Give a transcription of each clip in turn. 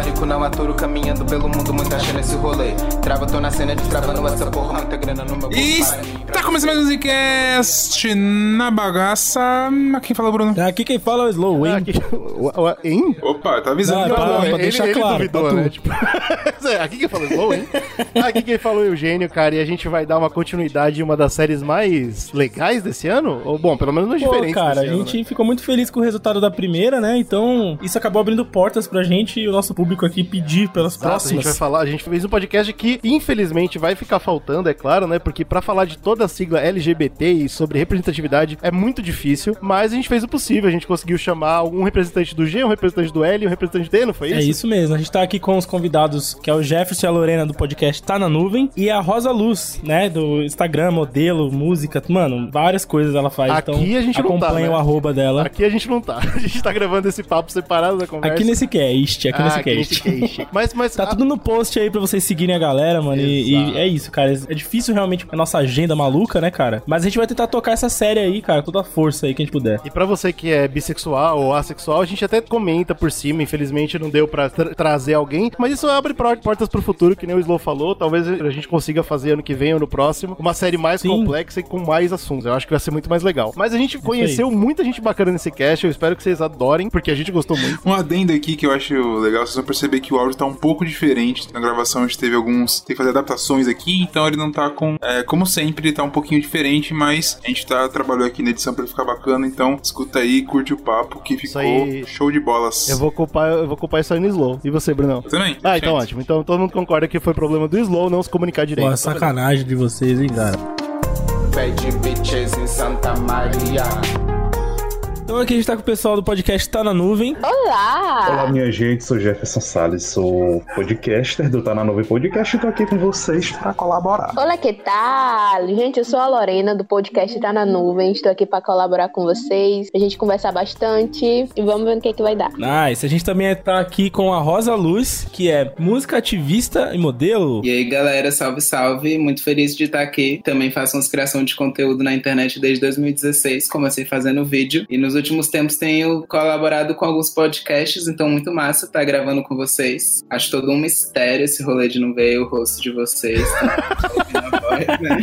Talarico, não aturo, caminhando pelo mundo, muita achando esse rolê. Trava, tô na cena de travando essa porra, muita grana no meu E tá começando mais um Zcast na bagaça. Quem fala, Bruno? Aqui quem fala é o Slow, hein? Aqui, o- o- hein? Opa, tá avisando. Eu pra- pra deixar ele, claro, ele duvidou, né? Tipo, é, aqui quem falou slow, hein? Aqui quem falou é o Eugênio, cara, e a gente vai dar uma continuidade em uma das séries mais legais desse ano? Ou, bom, pelo menos nos diferentes cara, a ano, gente né? ficou muito feliz com o resultado da primeira, né? Então, isso acabou abrindo portas pra gente e o nosso público aqui pedir pelas Exato, a gente próximas. vai falar, a gente fez um podcast que infelizmente vai ficar faltando, é claro, né? Porque pra falar de toda a sigla LGBT e sobre representatividade é muito difícil, mas a gente fez o possível, a gente conseguiu chamar um representante do G, um representante do L e um representante do D, não foi isso? É isso mesmo, a gente tá aqui com os convidados, que é o Jefferson e a Lorena do podcast Tá na Nuvem, e a Rosa Luz, né, do Instagram, modelo, música, mano, várias coisas ela faz, Aqui então a gente não tá, acompanha né? o arroba dela. Aqui a gente não tá, a gente tá gravando esse papo separado da conversa. Aqui nesse cast, aqui Ah, nesse aqui cast. Cast. Mas, mas Tá tudo no post aí pra vocês seguirem a galera, mano. E, e é isso, cara. É difícil realmente a nossa agenda maluca, né, cara? Mas a gente vai tentar tocar essa série aí, cara, toda a força aí que a gente puder. E pra você que é bissexual ou assexual, a gente até comenta por cima, infelizmente não deu pra tra- trazer alguém, mas isso abre portas pro futuro, que nem o Slow falou, talvez a gente consiga fazer ano que vem ou no próximo, uma série mais Sim. complexa e com mais assuntos, eu acho que vai ser muito mais legal. Mas a gente conheceu muita gente bacana nesse cast, eu espero que vocês adorem, porque a gente gostou muito. Um adendo aqui que eu acho legal, vocês vão perceber que o áudio tá um pouco diferente. Na gravação a gente teve alguns. Tem que fazer adaptações aqui, então ele não tá com. é, como sempre, ele tá um pouquinho diferente, mas a gente tá, trabalhou aqui na edição pra ele ficar bacana. Então escuta aí, curte o papo, que ficou aí- show de bolas. Eu vou culpar, eu vou culpar isso aí no Slow. E você, Brunão? Eu também. Ah, então gente. ótimo. Então todo mundo concorda que foi problema do Slow não se comunicar direito. Pô, Então, sacanagem de vocês, hein, cara. Bad bitches em Santa Maria. Então aqui a gente tá com o pessoal do podcast Tá na Nuvem. Olá, Olá, minha gente, sou Jefferson Salles, sou podcaster do Tá na Nuvem Podcast e tô aqui com vocês pra colaborar. Olá, que tal? Gente, eu sou a Lorena do podcast Tá na Nuvem. Estou aqui para colaborar com vocês, a gente conversar bastante e vamos ver no que, que vai dar. Nice. A gente também tá aqui com a Rosa Luz, que é música ativista e modelo. E aí, galera, salve, salve. Muito feliz de estar aqui. Também faço umas criação de conteúdo na internet desde 2016. Comecei fazendo vídeo. E nos últimos tempos tenho colaborado com alguns podcasts, então muito massa estar gravando com vocês. Acho todo um mistério esse rolê de não ver o rosto de vocês. Tá? Né?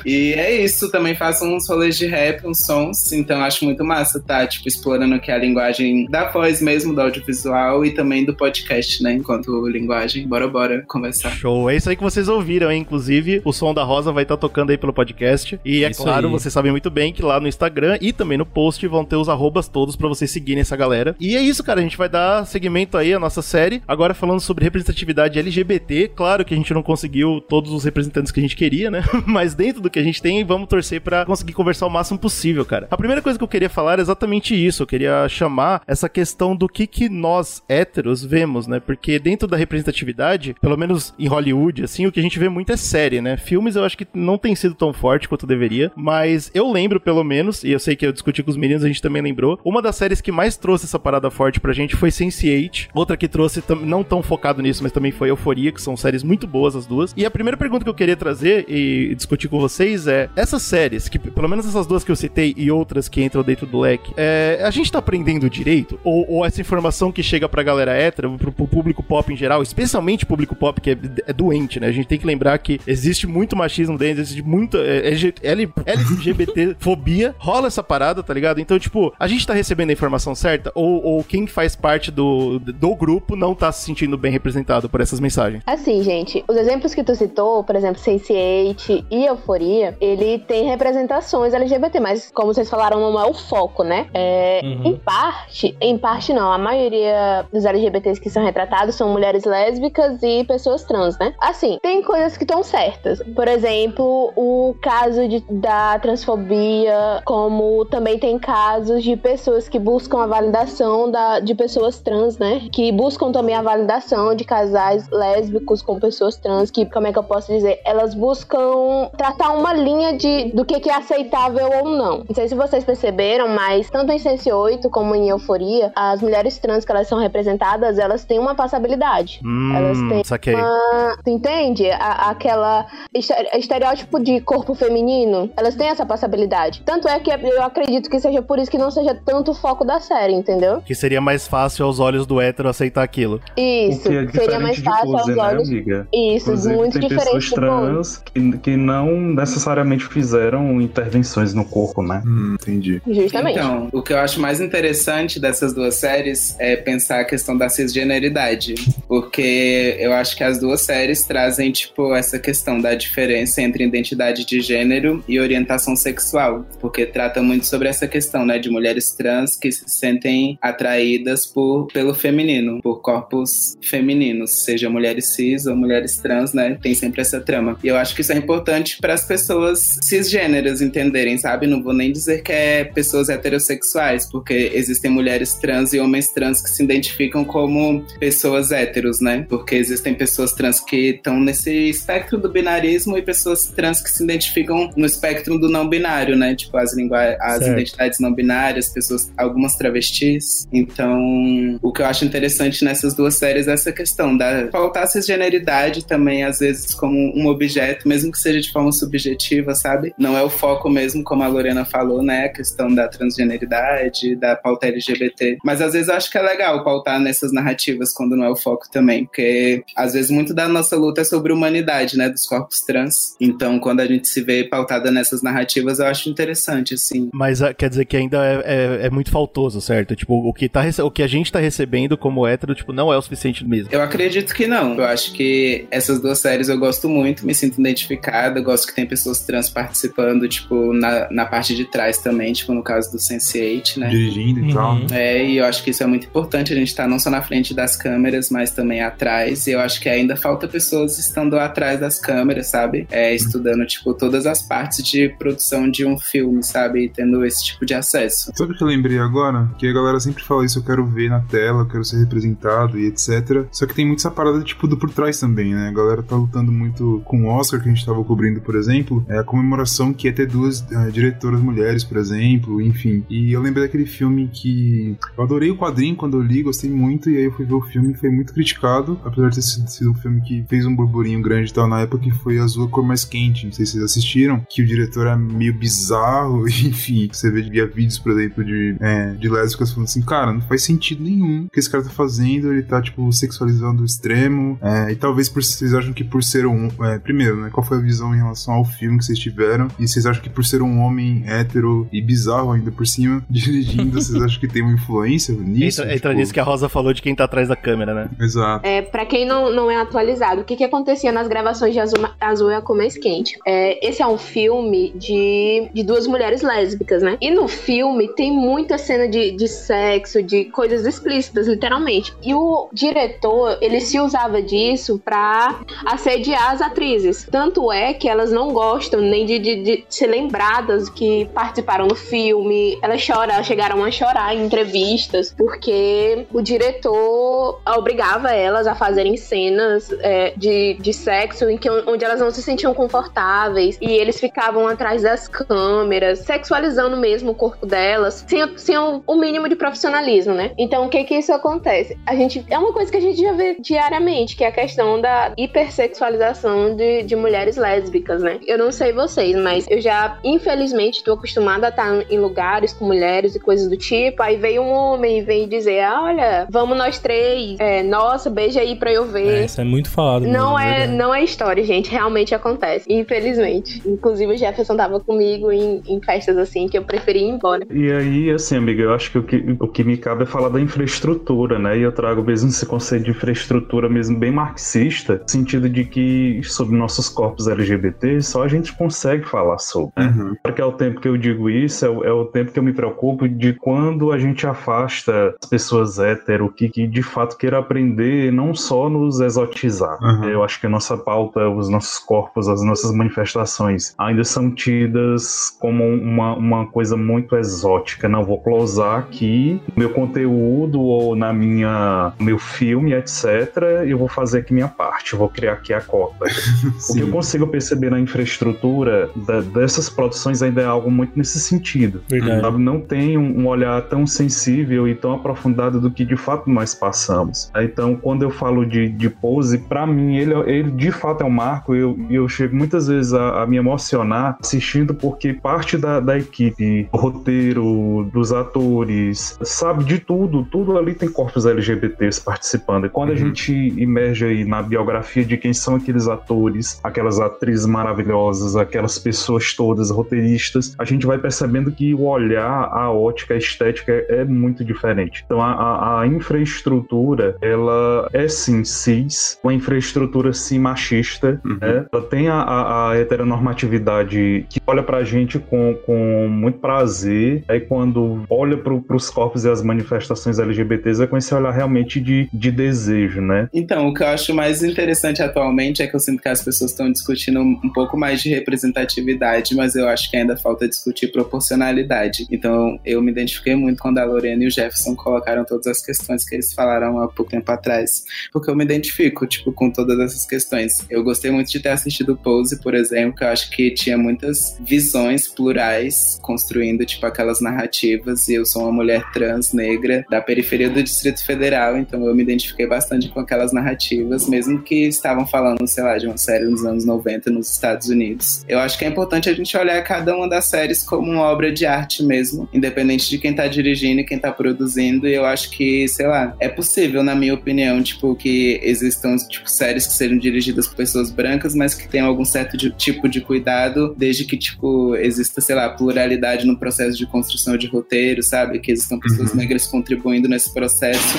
e é isso. Também faço uns rolês de rap, uns sons. Então acho muito massa, tá? Tipo, explorando aqui a linguagem da voz mesmo, do audiovisual e também do podcast, né? Enquanto linguagem. Bora, bora conversar. Show, é isso aí que vocês ouviram, hein? Inclusive, o som da Rosa vai estar tocando aí pelo podcast. E é Isso claro, aí. vocês sabem muito bem que lá no Instagram e também no post vão ter os arrobas todos pra vocês seguirem essa galera. E é isso, cara. A gente vai dar seguimento aí à nossa série. Agora falando sobre representatividade LGBT. Claro que a gente não conseguiu todos os representantes que a gente queria, né? Mas dentro do que a gente tem, vamos torcer pra conseguir conversar o máximo possível, cara. A primeira coisa que eu queria falar é exatamente isso. Eu queria chamar essa questão do que que nós, héteros, vemos, né? Porque dentro da representatividade, pelo menos em Hollywood, assim, o que a gente vê muito é série, né? Filmes eu acho que não tem sido tão forte quanto deveria, mas eu lembro pelo menos, e eu sei que eu discuti com os meninos, a gente também lembrou, uma das séries que mais trouxe essa parada forte pra gente foi Sense8, outra que trouxe não tão focado nisso, mas também foi Euforia, que são séries muito boas as duas. E a primeira pergunta que eu queria trazer e discutir com vocês é, essas séries, que pelo menos essas duas que eu citei e outras que entram dentro do leque, é, a gente tá aprendendo direito? Ou, ou essa informação que chega pra galera hétero, pro, pro público pop em geral, especialmente público pop que é, é doente, né? A gente tem que lembrar que existe muito machismo dentro, existe muita é, L- LGBT fobia, rola essa parada, tá ligado? Então, tipo, a gente tá recebendo a informação certa ou, ou quem faz parte do, do grupo não tá se sentindo bem representado por essas mensagens? Assim, gente, os exemplos que tu citou, por exemplo, Sense8 e Euforia, ele tem representações LGBT, mas como vocês falaram, não é o foco, né? É, Uhum. Em parte, em parte não, a maioria dos LGBTs que são retratados são mulheres lésbicas e pessoas trans, né? Assim, tem coisas que estão certas. Por exemplo, o caso de, da transfobia como também tem casos de pessoas que buscam a validação da, de pessoas trans, né? Que buscam também a validação de casais lésbicos com pessoas trans, que, como é que eu posso dizer? Elas buscam tratar uma linha de do que, que é aceitável ou não. Não sei se vocês perceberam, mas tanto em Sense 8 como em Euforia, as mulheres trans que elas são representadas, elas têm uma passabilidade. Hum, elas têm saquei. uma... Tu entende? A- aquela estere- estereótipo de corpo feminino, elas têm essa passabilidade. Tanto é que eu acredito que seja por isso que não seja tanto o foco da série, entendeu? Que seria mais fácil aos olhos do hétero aceitar aquilo. Isso, o que é seria mais fácil pose, aos né, olhos. amiga? Isso, Inclusive, muito tem diferente pessoas trans que, que não necessariamente fizeram intervenções no corpo, né? Hum, entendi. Justamente. Então, o que eu acho mais interessante dessas duas séries é pensar a questão da cisgeneridade. Porque eu acho que as duas séries trazem, tipo, essa questão da diferença entre identidade de gênero e orientação sexual. Porque trata muito sobre essa questão, né, de mulheres trans que se sentem atraídas por, pelo feminino, por corpos femininos, seja mulheres cis ou mulheres trans, né? Tem sempre essa trama. E eu acho que isso é importante para as pessoas cisgêneras entenderem, sabe? Não vou nem dizer que é pessoas heterossexuais, porque existem mulheres trans e homens trans que se identificam como pessoas héteros, né? Porque existem pessoas trans que estão nesse espectro do binarismo e pessoas trans que se identificam no espectro do não binário, né? Tipo, as, lingua as Certo. identidades não binárias, pessoas, algumas travestis. Então, o que eu acho interessante nessas duas séries é essa questão da faltar cisgeneridade também, às vezes, como um objeto, mesmo que seja de forma subjetiva, sabe? Não é o foco mesmo, como a Lorena falou, né? A questão da transgeneridade, da pauta LGBT. Mas às vezes eu acho que é legal pautar nessas narrativas quando não é o foco também, porque às vezes muito da nossa luta é sobre humanidade, né? Dos corpos trans. Então, quando a gente se vê pautada nessas narrativas, eu acho interessante, assim. Mas ah, quer dizer que ainda é, é- é muito faltoso, certo? Tipo, o que, tá, o que a gente tá recebendo como hétero, tipo, não é o suficiente mesmo. Eu acredito que não. Eu acho que essas duas séries eu gosto muito, me sinto identificada, gosto que tem pessoas trans participando, tipo, na, na parte de trás também, tipo, no caso do Sense8, né? Dirigindo e Uhum. tal. É, e eu acho que isso é muito importante, a gente tá não só na frente das câmeras, mas também atrás, e eu acho que ainda falta pessoas estando atrás das câmeras, sabe? É, estudando, tipo, todas as partes de produção de um filme, sabe? E tendo esse tipo de acesso. Sabe o que eu lembrei agora? Que a galera sempre fala isso, eu quero ver na tela, eu quero ser representado e etc. Só que tem muito essa parada, tipo, do por trás também, né? A galera tá lutando muito com o Oscar, que a gente tava cobrindo, por exemplo. É a comemoração que ia ter duas eh, diretoras mulheres, por exemplo, enfim. E eu lembrei daquele filme que... Eu adorei o quadrinho quando eu li, gostei muito, e aí eu fui ver o filme foi muito criticado, apesar de ter sido, um filme que fez um burburinho grande e tal na época, que foi Azul a Cor Mais Quente, não sei se vocês assistiram, que o diretor é meio bizarro, enfim, você vê via vídeos, por exemplo, de, é, de lésbicas falando assim, cara, não faz sentido nenhum o que esse cara tá fazendo, ele tá, tipo, sexualizando o extremo, é, e talvez por, vocês acham que por ser um, é, primeiro, né, qual foi a visão em relação ao filme que vocês tiveram, e vocês acham que por ser um homem hétero e bizarro ainda por cima, dirigindo, vocês acham que tem uma influência nisso? Entra, entra Tipo, nisso que a Rosa falou de quem tá atrás da câmera, né? Exato. É, pra quem não, não é atualizado, o que, que acontecia nas gravações de Azul, Azul é a Cor Mais Quente? É, esse é um filme de, de duas mulheres lésbicas, né? E no filme tem muita cena de, de sexo, de coisas explícitas, literalmente. E o diretor, ele se usava disso pra assediar as atrizes. Tanto é que elas não gostam nem de, de, de ser lembradas que participaram do filme. Elas choram, chegaram a chorar em entrevistas, porque o diretor obrigava elas a fazerem cenas é, de, de sexo em que, onde elas não se sentiam confortáveis e eles ficavam atrás das câmeras, sexualizando mesmo o corpo delas, sem, sem o, o mínimo de profissionalismo, né? Então, o que que isso acontece? A gente é uma coisa que a gente já vê diariamente, que é a questão da hipersexualização de, de mulheres lésbicas, né? Eu não sei vocês, mas eu já, infelizmente, tô acostumada a estar em lugares com mulheres e coisas do tipo. Aí veio um homem e vem dizer: ah, olha, vamos nós três, é, nossa, beija aí pra eu ver. É, isso é muito falado. Não mesmo, é, verdade. não é história, gente. Realmente acontece. Infelizmente. Inclusive, o Jefferson tava comigo em, em festas assim que eu preferi ir embora. E aí, assim, amiga, eu acho que o, que o que me cabe é falar da infraestrutura, né? E eu trago mesmo esse conceito de infraestrutura mesmo bem marxista, no sentido de que sobre nossos corpos LGBT só a gente consegue falar sobre, né? Uhum. Porque é o tempo que eu digo isso, é o, é o tempo que eu me preocupo de quando a gente afasta as pessoas hétero que, que de fato queiram aprender não só nos exotizar. Uhum. Eu acho que a nossa pauta, os nossos corpos, as nossas manifestações ainda são tidas como uma, uma uma coisa muito exótica. Não vou closar aqui meu conteúdo ou na minha meu filme, etc. Eu vou fazer aqui minha parte. Eu vou criar aqui a cota. o que eu consigo perceber na infraestrutura da, dessas produções ainda é algo muito nesse sentido. Verdade. Não tem um, um olhar tão sensível e tão aprofundado do que de fato nós passamos. Então, quando eu falo de, de pose, para mim ele, ele de fato é um marco. Eu, eu chego muitas vezes a, a me emocionar assistindo porque parte da, da equipe, do roteiro, dos atores, sabe de tudo. Tudo ali tem corpos LGBTs participando. E quando a gente emerge aí na biografia de quem são aqueles atores, aquelas atrizes maravilhosas, aquelas pessoas todas, roteiristas, a gente vai percebendo que o olhar, a ótica, a estética é, muito diferente. Então a, a, a infraestrutura, ela é sim cis, uma infraestrutura sim machista, né? Ela tem a, a, a heteronormatividade que olha pra gente com, com muito prazer, aí quando olha pro, pros corpos e as manifestações LGBTs é com esse olhar realmente de, de desejo, né? Então, o que eu acho mais interessante atualmente é que eu sinto que as pessoas estão discutindo um pouco mais de representatividade, mas eu acho que ainda falta discutir proporcionalidade. Então, eu me identifiquei muito quando a Lorena e o Jefferson colocaram todas as questões que eles falaram há pouco tempo atrás, porque eu me identifico, tipo, com todas essas questões. Eu gostei muito de ter assistido Pose, por exemplo, que eu acho que tinha muitas visões plurais construindo, tipo, aquelas narrativas, e eu sou uma mulher trans, negra, da periferia do Distrito Federal, então eu me identifiquei bastante com aquelas narrativas, mesmo que estavam falando, sei lá, de uma série nos anos 90 nos Estados Unidos. Eu acho que é importante a gente olhar cada uma das séries como uma obra de arte mesmo, independente de quem tá dirigindo e quem tá produzindo, e eu acho que, sei lá, é possível, na minha opinião, tipo, que existam, tipo, séries que sejam dirigidas por pessoas brancas, mas que tenham algum certo de- tipo de cuidado, desde que, tipo, exista, sei lá, pluralidade no processo de construção de roteiro, sabe? Que existam pessoas negras contribuindo nesse processo.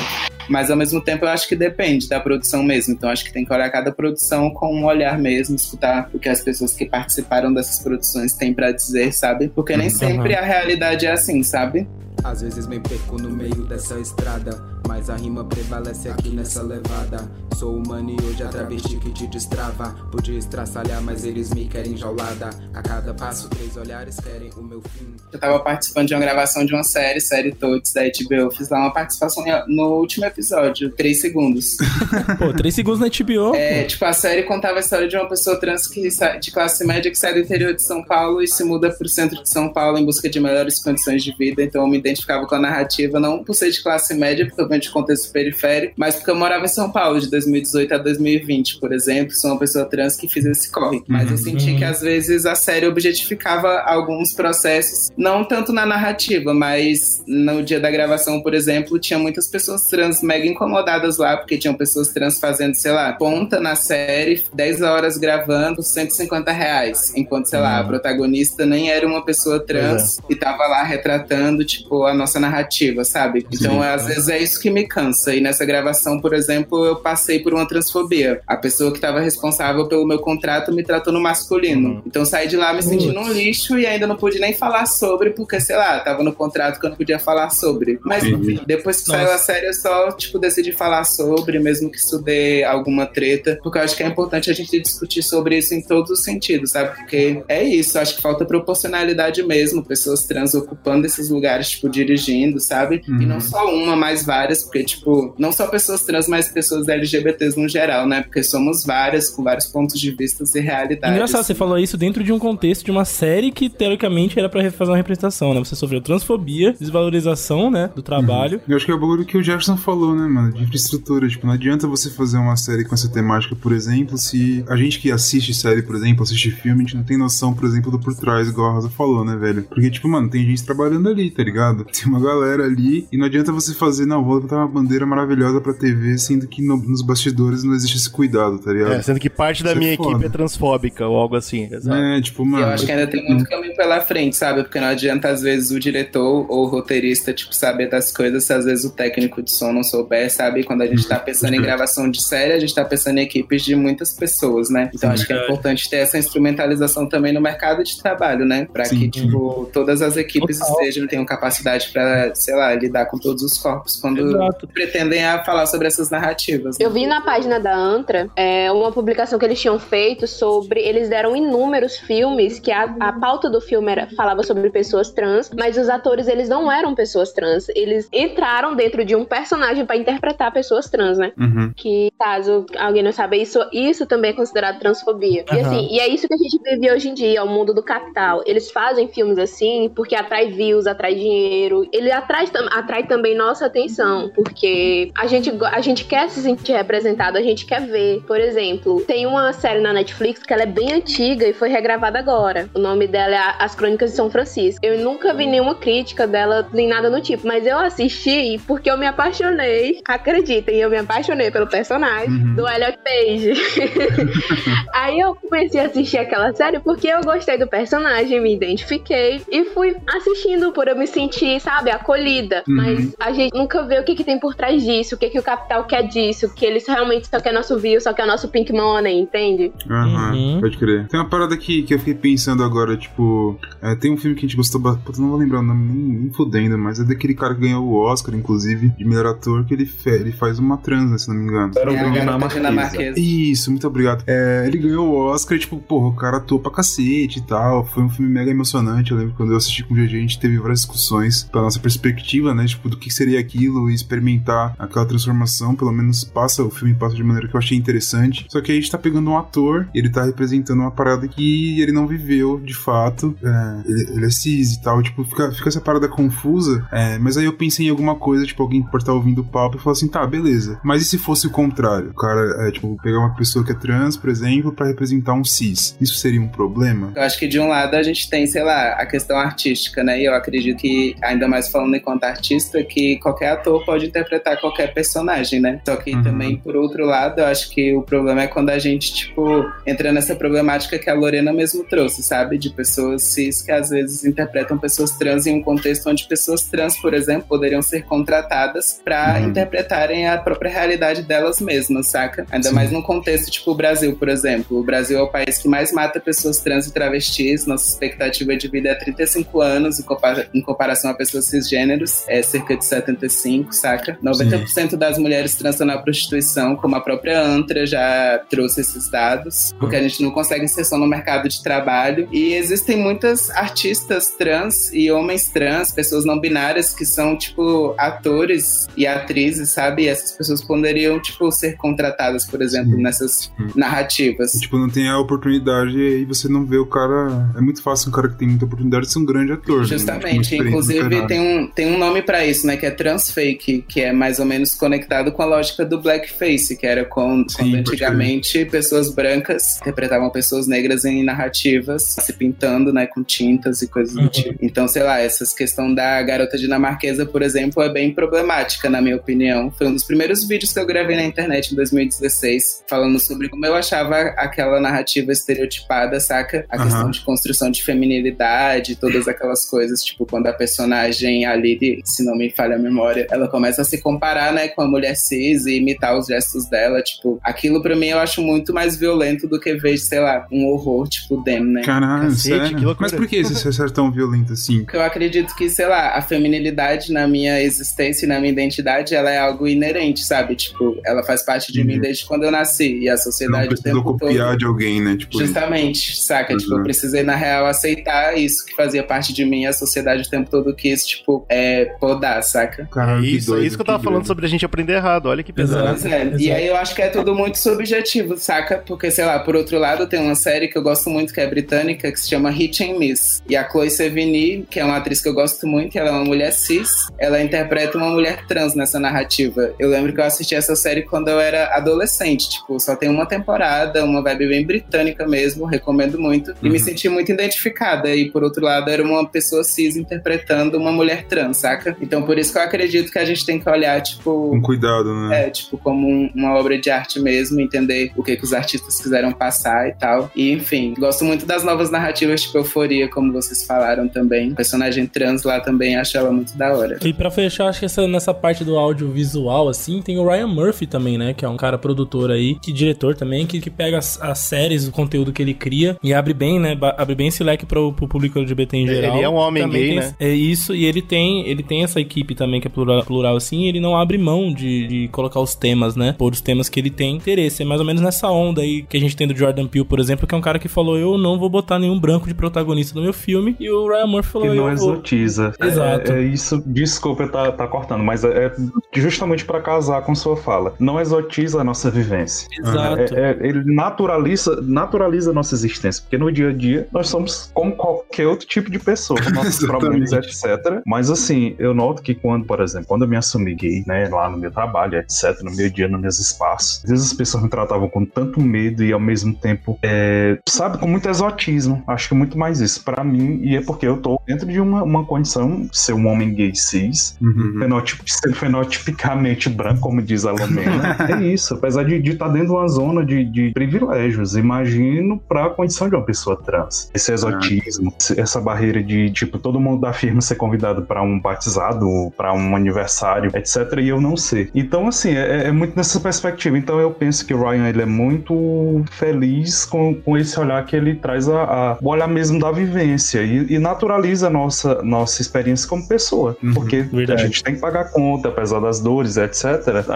Mas ao mesmo tempo eu acho que depende da produção mesmo. Então acho que tem que olhar cada produção com um olhar mesmo, escutar o que as pessoas que participaram dessas produções têm pra dizer, sabe? Porque nem sempre a realidade é assim, sabe? Às vezes me perco no meio dessa estrada, mas a rima prevalece aqui nessa levada. Sou humano e hoje a travesti que te destrava. Podia estraçalhar, mas eles me querem jaulada. A cada passo, três olhares querem o meu fim. Eu tava participando de uma gravação de uma série, série Totes da HBO. Fiz lá uma participação no último episódio, três segundos. Pô, três segundos na HBO. É, tipo, a série contava a história de uma pessoa trans que de classe média que sai do interior de São Paulo e se muda pro centro de São Paulo em busca de melhores condições de vida. Então eu me identificava com a narrativa, não por ser de classe média, porque eu venho de contexto periférico, mas porque eu morava em São Paulo de 2018 a 2020, por exemplo. Sou uma pessoa trans que fiz esse corre. Mas eu senti que às vezes a série objetificava alguns processos, não tanto na narrativa, mas no dia da gravação, por exemplo, tinha muitas pessoas trans mega incomodadas lá, porque tinham pessoas trans fazendo, sei lá, ponta na série, 10 horas gravando, 150 reais. Enquanto, sei lá, a protagonista nem era uma pessoa trans e tava lá retratando, tipo, a nossa narrativa, sabe? Então, às vezes é isso que me cansa. E nessa gravação, por exemplo, eu passei por uma transfobia. A pessoa que tava responsável pelo meu contrato me tratou no masculino. Então, eu saí de lá me sentindo um lixo e ainda não pude nem falar sobre, porque, sei lá, tava no contrato que eu não podia falar sobre. Mas, enfim, depois que Nossa. saiu a série, eu só, tipo, decidi falar sobre, mesmo que isso dê alguma treta, porque eu acho que é importante a gente discutir sobre isso em todos os sentidos, sabe? Porque é isso, acho que falta proporcionalidade mesmo, pessoas trans ocupando esses lugares, tipo, dirigindo, sabe? E não só uma, mas várias, porque, tipo, não só pessoas trans, mas pessoas LGBTs no geral, né? Porque somos várias, com vários pontos de vista e realidades. Engraçado, você falou isso dentro de um contexto de uma série que, teoricamente, era pra fazer uma representação, né? Você sofreu transfobia, desvalorização, né, do trabalho. Eu acho que é o bagulho que o Jefferson falou, né, mano? De infraestrutura. Tipo, não adianta você fazer uma série com essa temática, por exemplo, se a gente que assiste série, por exemplo, assiste filme, a gente não tem noção, por exemplo, do por trás, igual a Rosa falou, né, velho? Porque, tipo, mano, tem gente trabalhando ali, tá ligado? Tem uma galera ali e não adianta você fazer, não, vou botar uma bandeira maravilhosa pra TV, sendo que no- nos bastidores não existe esse cuidado, tá ligado? É, sendo que parte da Isso é minha foda. equipe é transfóbica ou algo assim. Exato. É, tipo, mano. eu acho que ainda tem muito caminho pela frente, sabe? Porque não adianta, às vezes, o diretor ou o roteirista, tipo, saber das coisas se às vezes o técnico de som não souber, sabe? Quando a gente tá pensando em gravação de série, a gente tá pensando em equipes de muitas pessoas, né? Então acho que é importante ter essa instrumentalização também no mercado de trabalho, né? Pra Sim. que, tipo, todas as equipes Total. estejam, tenham capacidade pra, sei lá, lidar com todos os corpos quando Exato. pretendem a falar sobre essas narrativas. né? Eu vi na página da Antra é, uma publicação que eles tinham feito sobre. Eles deram inúmeros filmes que a, a pauta do filme era, falava sobre pessoas trans, mas os atores eles não eram pessoas trans. Eles entraram dentro de um personagem pra interpretar pessoas trans, né? Uhum. Que, caso alguém não saiba, isso, isso também é considerado transfobia. E Aham. assim, e é isso que a gente vive hoje em dia, o mundo do capital. Eles fazem filmes assim porque atrai views, atrai dinheiro. Ele atrai, atrai também nossa atenção, porque a gente, a gente quer se sentir representado, a gente quer ver. Por exemplo, tem uma série na Netflix que ela é bem antiga e foi regravada agora. O nome dela é As Crônicas de São Francisco. Eu nunca vi nenhuma crítica dela, nem nada do tipo, mas eu assisti porque eu me apaixonei. Acreditem, eu me apaixonei pelo personagem Uhum. do Elliot Page. Aí eu comecei a assistir aquela série porque eu gostei do personagem, me identifiquei e fui assistindo por eu me sentir, sabe, acolhida. Uhum. Mas a gente nunca vê o que, que tem por trás disso, o que, que o capital quer disso, que eles realmente só quer nosso view, só quer nosso pink money, entende? Aham, Uhum. pode crer. Tem uma parada que, que eu fiquei pensando agora, tipo, é, tem um filme que a gente gostou bastante, puta, não vou lembrar o nome nem, nem fudendo, mas é daquele cara que ganhou o Oscar, inclusive, de melhor ator, que ele, fe- ele faz uma trans, né, se não me engano. Era o É dinamarquesa. dinamarquesa. Isso, muito obrigado. É, ele ganhou o Oscar e, tipo, porra, o cara atuou pra cacete e tal. Foi um filme mega emocionante. Eu lembro quando eu assisti com o GG, a gente teve várias discussões pela nossa perspectiva, né? Tipo, do que seria aquilo e experimentar aquela transformação. Pelo menos passa, o filme passa de maneira que eu achei interessante. Só que a gente tá pegando um ator ele tá representando uma parada que ele não viveu de fato. É, ele, ele é cis e tal. Tipo, fica, fica essa parada confusa. É, mas aí eu pensei em alguma coisa, tipo, alguém que pode estar ouvindo o papo e falar assim, tá, beleza. Mas e se fosse o contrário? O cara, é, tipo, pegar uma pessoa que é trans, por exemplo, pra representar um cis. Isso seria um problema? Eu acho que de um lado a gente tem, sei lá, a questão artística, né? E eu acredito que, ainda mais falando enquanto artista, que qualquer ator pode interpretar qualquer personagem, né? Só que Uhum. também, por outro lado, eu acho que o problema é quando a gente, tipo, entra nessa problemática que a Lorena mesmo trouxe, sabe? De pessoas cis que às vezes interpretam pessoas trans em um contexto onde pessoas trans, por exemplo, poderiam ser contratadas pra Uhum. interpretarem a própria realidade delas mesmas, saca? Ainda Sim. mais num contexto tipo o Brasil, por exemplo. O Brasil é o país que mais mata pessoas trans e travestis. Nossa expectativa de vida é 35 anos, em, em comparação a pessoas cisgêneros, é cerca de 75, saca? 90% das mulheres trans estão na prostituição, como a própria Antra já trouxe esses dados, porque a gente não consegue inserção no mercado de trabalho. E existem muitas artistas trans e homens trans, pessoas não binárias, que são, tipo, atores e atrizes, sabe? E essas pessoas poderiam, tipo, ser contratadas, por exemplo, Sim. nessas Sim. narrativas. Tipo, não tem a oportunidade e aí você não vê o cara. É muito fácil um cara que tem muita oportunidade ser um grande ator. né? Tipo, Justamente, do inclusive tem um, tem um nome pra isso, né? Que é transfake, que é mais ou menos conectado com a lógica do blackface, que era com, Sim, quando antigamente pessoas brancas interpretavam pessoas negras em narrativas, se pintando, né? Com tintas e coisas do Uhum. tipo. Então, sei lá, essa questão da garota dinamarquesa, por exemplo, é bem problemática, na minha opinião. Foi um dos primeiros vídeos que eu gravei na internet em 2016, falando sobre como eu achava aquela narrativa estereotipada, saca? A Aham. questão de construção de feminilidade, todas aquelas coisas, tipo, quando a personagem, a Lily, se não me falha a memória, ela começa a se comparar, né, com a mulher cis e imitar os gestos dela, tipo, aquilo pra mim eu acho muito mais violento do que ver, sei lá, um horror, tipo, Dem, né? Caralho, Cacete, sério? Mas por que esse esse é tão violento assim? Porque eu acredito que, sei lá, a feminilidade na minha existência e na minha identidade, ela é algo inerente, sabe? Tipo, ela faz parte de mim Uhum. desde quando eu nasci. E a não sociedade o precisou tempo copiar todo... de alguém, né? Tipo, Justamente, saca? Tipo, eu Uhum. precisei, na real, aceitar isso que fazia parte de mim. A sociedade o tempo todo quis, tipo, é, podar, saca? caralho, É que isso, é doido, isso que eu tava falando doido. sobre a gente aprender errado. Olha que pesado. Pois é. Exato. E aí eu acho que é tudo muito subjetivo, saca? Porque, sei lá, por outro lado, tem uma série que eu gosto muito, que é britânica, que se chama Hit and Miss. E a Chloe Sevigny, que é uma atriz que eu gosto muito, ela é uma mulher cis, ela interpreta uma mulher trans nessa narrativa. Eu lembro que eu assisti essa série quando eu era adolescente, tipo, só tem uma temporada, uma vibe bem britânica mesmo, recomendo muito. E me Uhum. senti muito identificada. E por outro lado, era uma pessoa cis interpretando uma mulher trans, saca? Então por isso que eu acredito que a gente tem que olhar, tipo, Com cuidado, né? é, tipo, como um- uma obra de arte mesmo, entender o que, que os artistas quiseram passar e tal. E, enfim, gosto muito das novas narrativas, tipo Euforia, como vocês falaram também. Personagem trans lá também, acho ela muito da hora. E pra fechar, acho que essa, nessa parte do audiovisual, assim, tem o Ryan Murphy também, né? Que é um cara produtor aí, que diretor também, que, que pega as, as séries, o conteúdo que ele cria e abre bem, né? Abre bem esse leque pro, pro público LGBT em Ele geral. é um homem Também gay, tem né? É isso, e ele tem, ele tem essa equipe também que é plura- plural assim, ele não abre mão de, de colocar os temas, né? Por os temas que ele tem interesse. É mais ou menos nessa onda aí que a gente tem do Jordan Peele, por exemplo, que é um cara que falou: Eu não vou botar nenhum branco de protagonista no meu filme. E o Ryan Murphy falou: Que não eu vou. exotiza. Exato. É, é isso, desculpa tá, tá cortando, mas é, é justamente pra casar com sua fala. Não exotiza a nossa vivência. Exato. É- é- ele naturaliza, naturaliza a nossa existência, porque no dia a dia nós somos como qualquer outro tipo de pessoa, nossos problemas, etc. Mas assim, eu noto que quando, por exemplo, quando eu me assumi gay, né, lá no meu trabalho, etc., no meu dia, nos meus espaços, às vezes as pessoas me tratavam com tanto medo e ao mesmo tempo, é, sabe, com muito exotismo. Acho que muito mais isso pra mim, e é porque eu tô dentro de uma, uma condição de ser um homem gay cis, Uhum. fenotip, ser fenotipicamente branco, como diz a Lomena. é isso, apesar de estar dentro de uma zona de, de privilégios, imagino pra condição de uma pessoa trans. Esse exotismo, esse- essa barreira de, tipo, todo mundo da firma ser convidado pra um batizado, pra um aniversário, etc, e eu não ser. Então, assim, é, é muito nessa perspectiva. Então, eu penso que o Ryan, ele é muito feliz com, com esse olhar que ele traz a, a o olhar mesmo da vivência e, e naturaliza a nossa, nossa experiência como pessoa. Porque verdade. a gente tem que pagar conta, apesar das dores, etc.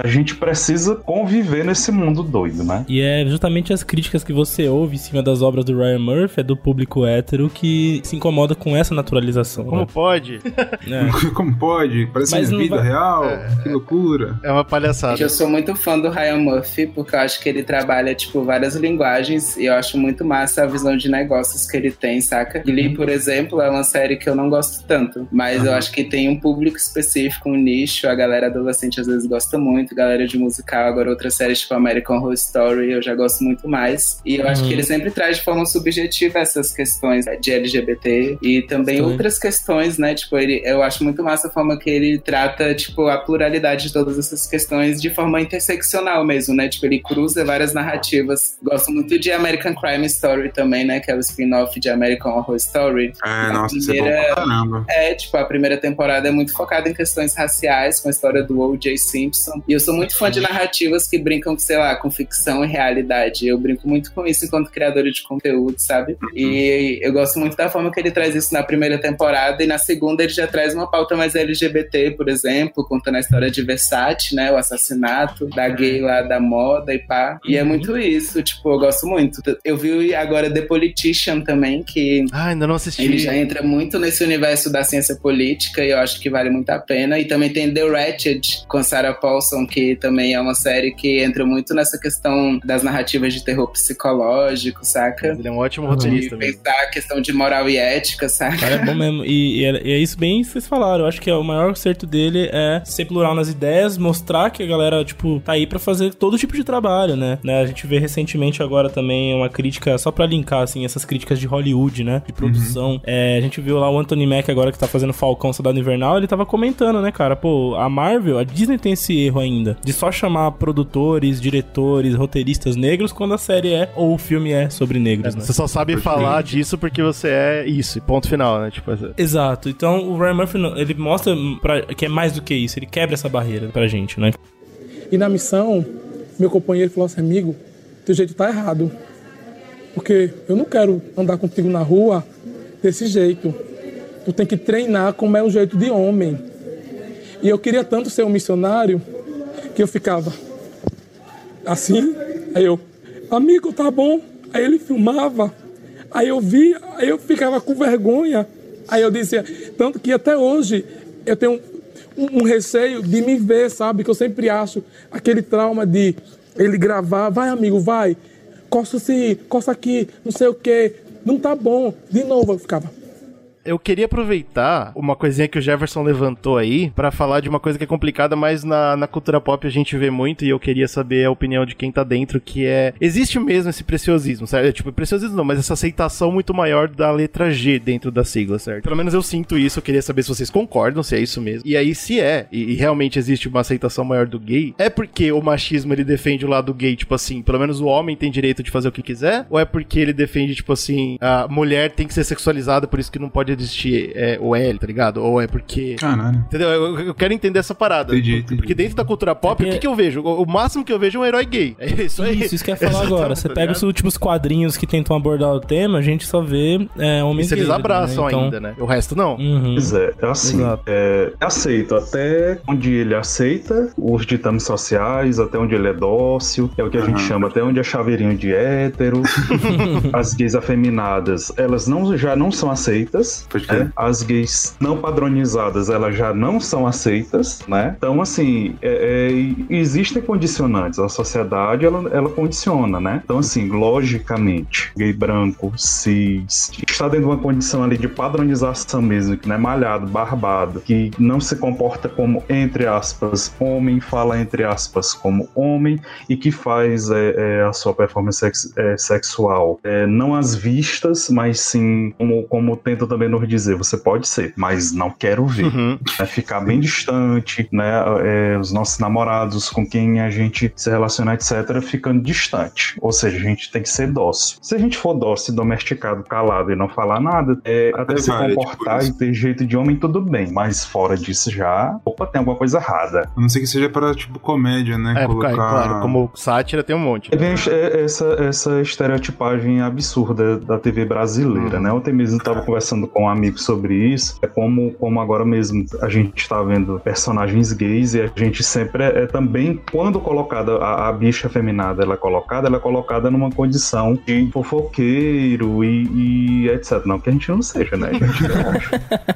A gente precisa conviver nesse mundo doido, né? E é justamente as críticas que você ouve em cima das obras do Ryan Murphy, é do público hétero, que se incomoda com essa naturalização. Como né? pode? É. Como pode? Parece Mas vida vai- real. Que loucura. É uma palhaçada. Eu sou muito fã do Ryan Murphy, porque eu acho que ele trabalha, tipo, várias linguagens e eu acho muito massa a visão de negócios que ele tem, saca? Glee, por exemplo, é uma série que eu não gosto tanto, mas eu acho que tem um público específico, um nicho, a galera adolescente às vezes gosta muito, galera de musical, agora outras séries tipo American Horror Story eu já gosto muito mais. E eu acho Uhum. que ele sempre traz de forma subjetiva essas questões de LGBT e também Sim. outras questões, né? Tipo, ele, eu acho muito massa a forma que ele trata, tipo, a pluralidade de todas essas questões de forma interseccional mesmo, né? Tipo, ele cruza várias narrativas. Gosto muito de American Crime Story também, né? Que é o spin-off de American Horror Story. É, A nossa, isso é bom primeira- pra caramba. É, tipo, a primeira temporada é muito focada em questões raciais, com a história do O.J. Simpson. E eu sou muito fã de narrativas que brincam, sei lá, com ficção e realidade. Eu brinco muito com isso enquanto criadora de conteúdo, sabe? E eu gosto muito da forma que ele traz isso na primeira temporada e na segunda ele já traz uma pauta mais LGBT, por exemplo, contando a história de Versace, né? O assassinato da gay lá da moda e pá. E é muito isso, tipo, eu gosto muito. Eu vi agora The Politician também, que Ah, ainda não assisti. ele já entra muito nesse universo da ciência política e eu acho que vale muito a pena. E também tem The Ratched com Sarah Paulson, que também é uma série que entra muito nessa questão das narrativas de terror psicológico, saca? Ele é um ótimo De roteirista mesmo. pensar a questão de moral e ética, saca? Cara, é bom mesmo. E, e é, e é isso bem que vocês falaram. Eu acho que é o maior acerto dele é ser plural nas ideias, mostrar que a galera, tipo, tá aí pra fazer todo tipo de trabalho, né? Né, A gente vê recentemente agora também uma crítica, só pra linkar, assim, essas críticas de Hollywood, né? De produção. É, a gente viu lá o Anthony Mack agora que tá fazendo Falcão Soldado Invernal, ele tava comentando, né, cara? Pô, a Marvel, a Disney tem esse erro ainda, de só chamar produtores, diretores, roteiristas negros quando a série é, ou o filme é sobre negros, né? Você só sabe falar disso porque você é isso, e ponto final, né? Tipo, Exato. Então o Ryan Murphy, ele mostra pra- que é mais do que isso. Ele quebra essa barreira pra gente, né? E na missão, meu companheiro falou assim, amigo, teu jeito tá errado. Porque eu não quero andar contigo na rua desse jeito. Tu tem que treinar como é o jeito de homem. E eu queria tanto ser um missionário que eu ficava assim, aí eu, amigo, tá bom. Aí ele filmava, aí eu via, aí eu ficava com vergonha. Aí eu dizia, tanto que até hoje eu tenho um, um receio de me ver, sabe? Que eu sempre acho aquele trauma de ele gravar, vai amigo, vai, coça assim, coça aqui, não sei o quê, não tá bom. De novo eu ficava. Eu queria aproveitar uma coisinha que o Jefferson levantou aí pra falar de uma coisa que é complicada, mas na, na cultura pop a gente vê muito e eu queria saber a opinião de quem tá dentro, que é... Existe mesmo esse preciosismo, certo? Tipo, preciosismo não, mas essa aceitação muito maior da letra G dentro da sigla, certo? Pelo menos eu sinto isso, eu queria saber se vocês concordam, se é isso mesmo. E aí, se é, e, e realmente existe uma aceitação maior do gay, é porque o machismo ele defende o lado gay, tipo assim, pelo menos o homem tem direito de fazer o que quiser? Ou é porque ele defende, tipo assim, a mulher tem que ser sexualizada, por isso que não pode de existir é, o L, tá ligado? Ou é porque. Caralho. Entendeu? Eu, eu quero entender essa parada. Entendi, entendi. Porque dentro da cultura pop, É o que, que eu vejo? O, o máximo que eu vejo é um herói gay. É isso aí. Isso, isso que eu ia falar agora. Você Tá pega os ligado? últimos quadrinhos que tentam abordar o tema, a gente só vê é, homens Isso eles gays, abraçam né? Então- ainda, né? O resto não. Uhum. Pois é, é assim, é, é aceito até onde ele aceita os ditames sociais, até onde ele é dócil, é o que a gente Aham. chama até onde é chaveirinho de hétero. As gays afeminadas, elas não, já não são aceitas. Né? As gays não padronizadas, elas já não são aceitas, né? Então, assim, é- é, existem condicionantes. A sociedade, ela, ela condiciona, né? Então, assim, logicamente, gay branco, cis, está dentro de uma condição ali de padronização mesmo, que não é malhado, barbado, que não se comporta como, entre aspas, homem, fala entre aspas como homem e que faz é, é, a sua performance sex- é, sexual é, não às vistas, mas sim como, como tenta também nos dizer, você pode ser, mas não quero ver. Uhum. né? Ficar bem distante, né? é, os nossos namorados com quem a gente se relaciona, etc., ficando distante. Ou seja, a gente tem que ser dócil. Se a gente for dócil, domesticado, calado e não falar nada, é, até se vai, é comportar tipo e ter jeito de homem, tudo bem. Mas fora disso já, opa, tem alguma coisa errada. A não ser que seja para, tipo, comédia, né? É, porque, claro, como sátira tem um monte. Vem é, essa, essa estereotipagem absurda da TV brasileira, né? Ontem mesmo eu tava conversando com um amigo sobre isso. É como, como agora mesmo a gente tá vendo personagens gays e a gente sempre é, é também, quando colocada a, a bicha feminada, ela é colocada, ela é colocada numa condição de fofoqueiro e, e etc. Não que a gente não seja, né, gente?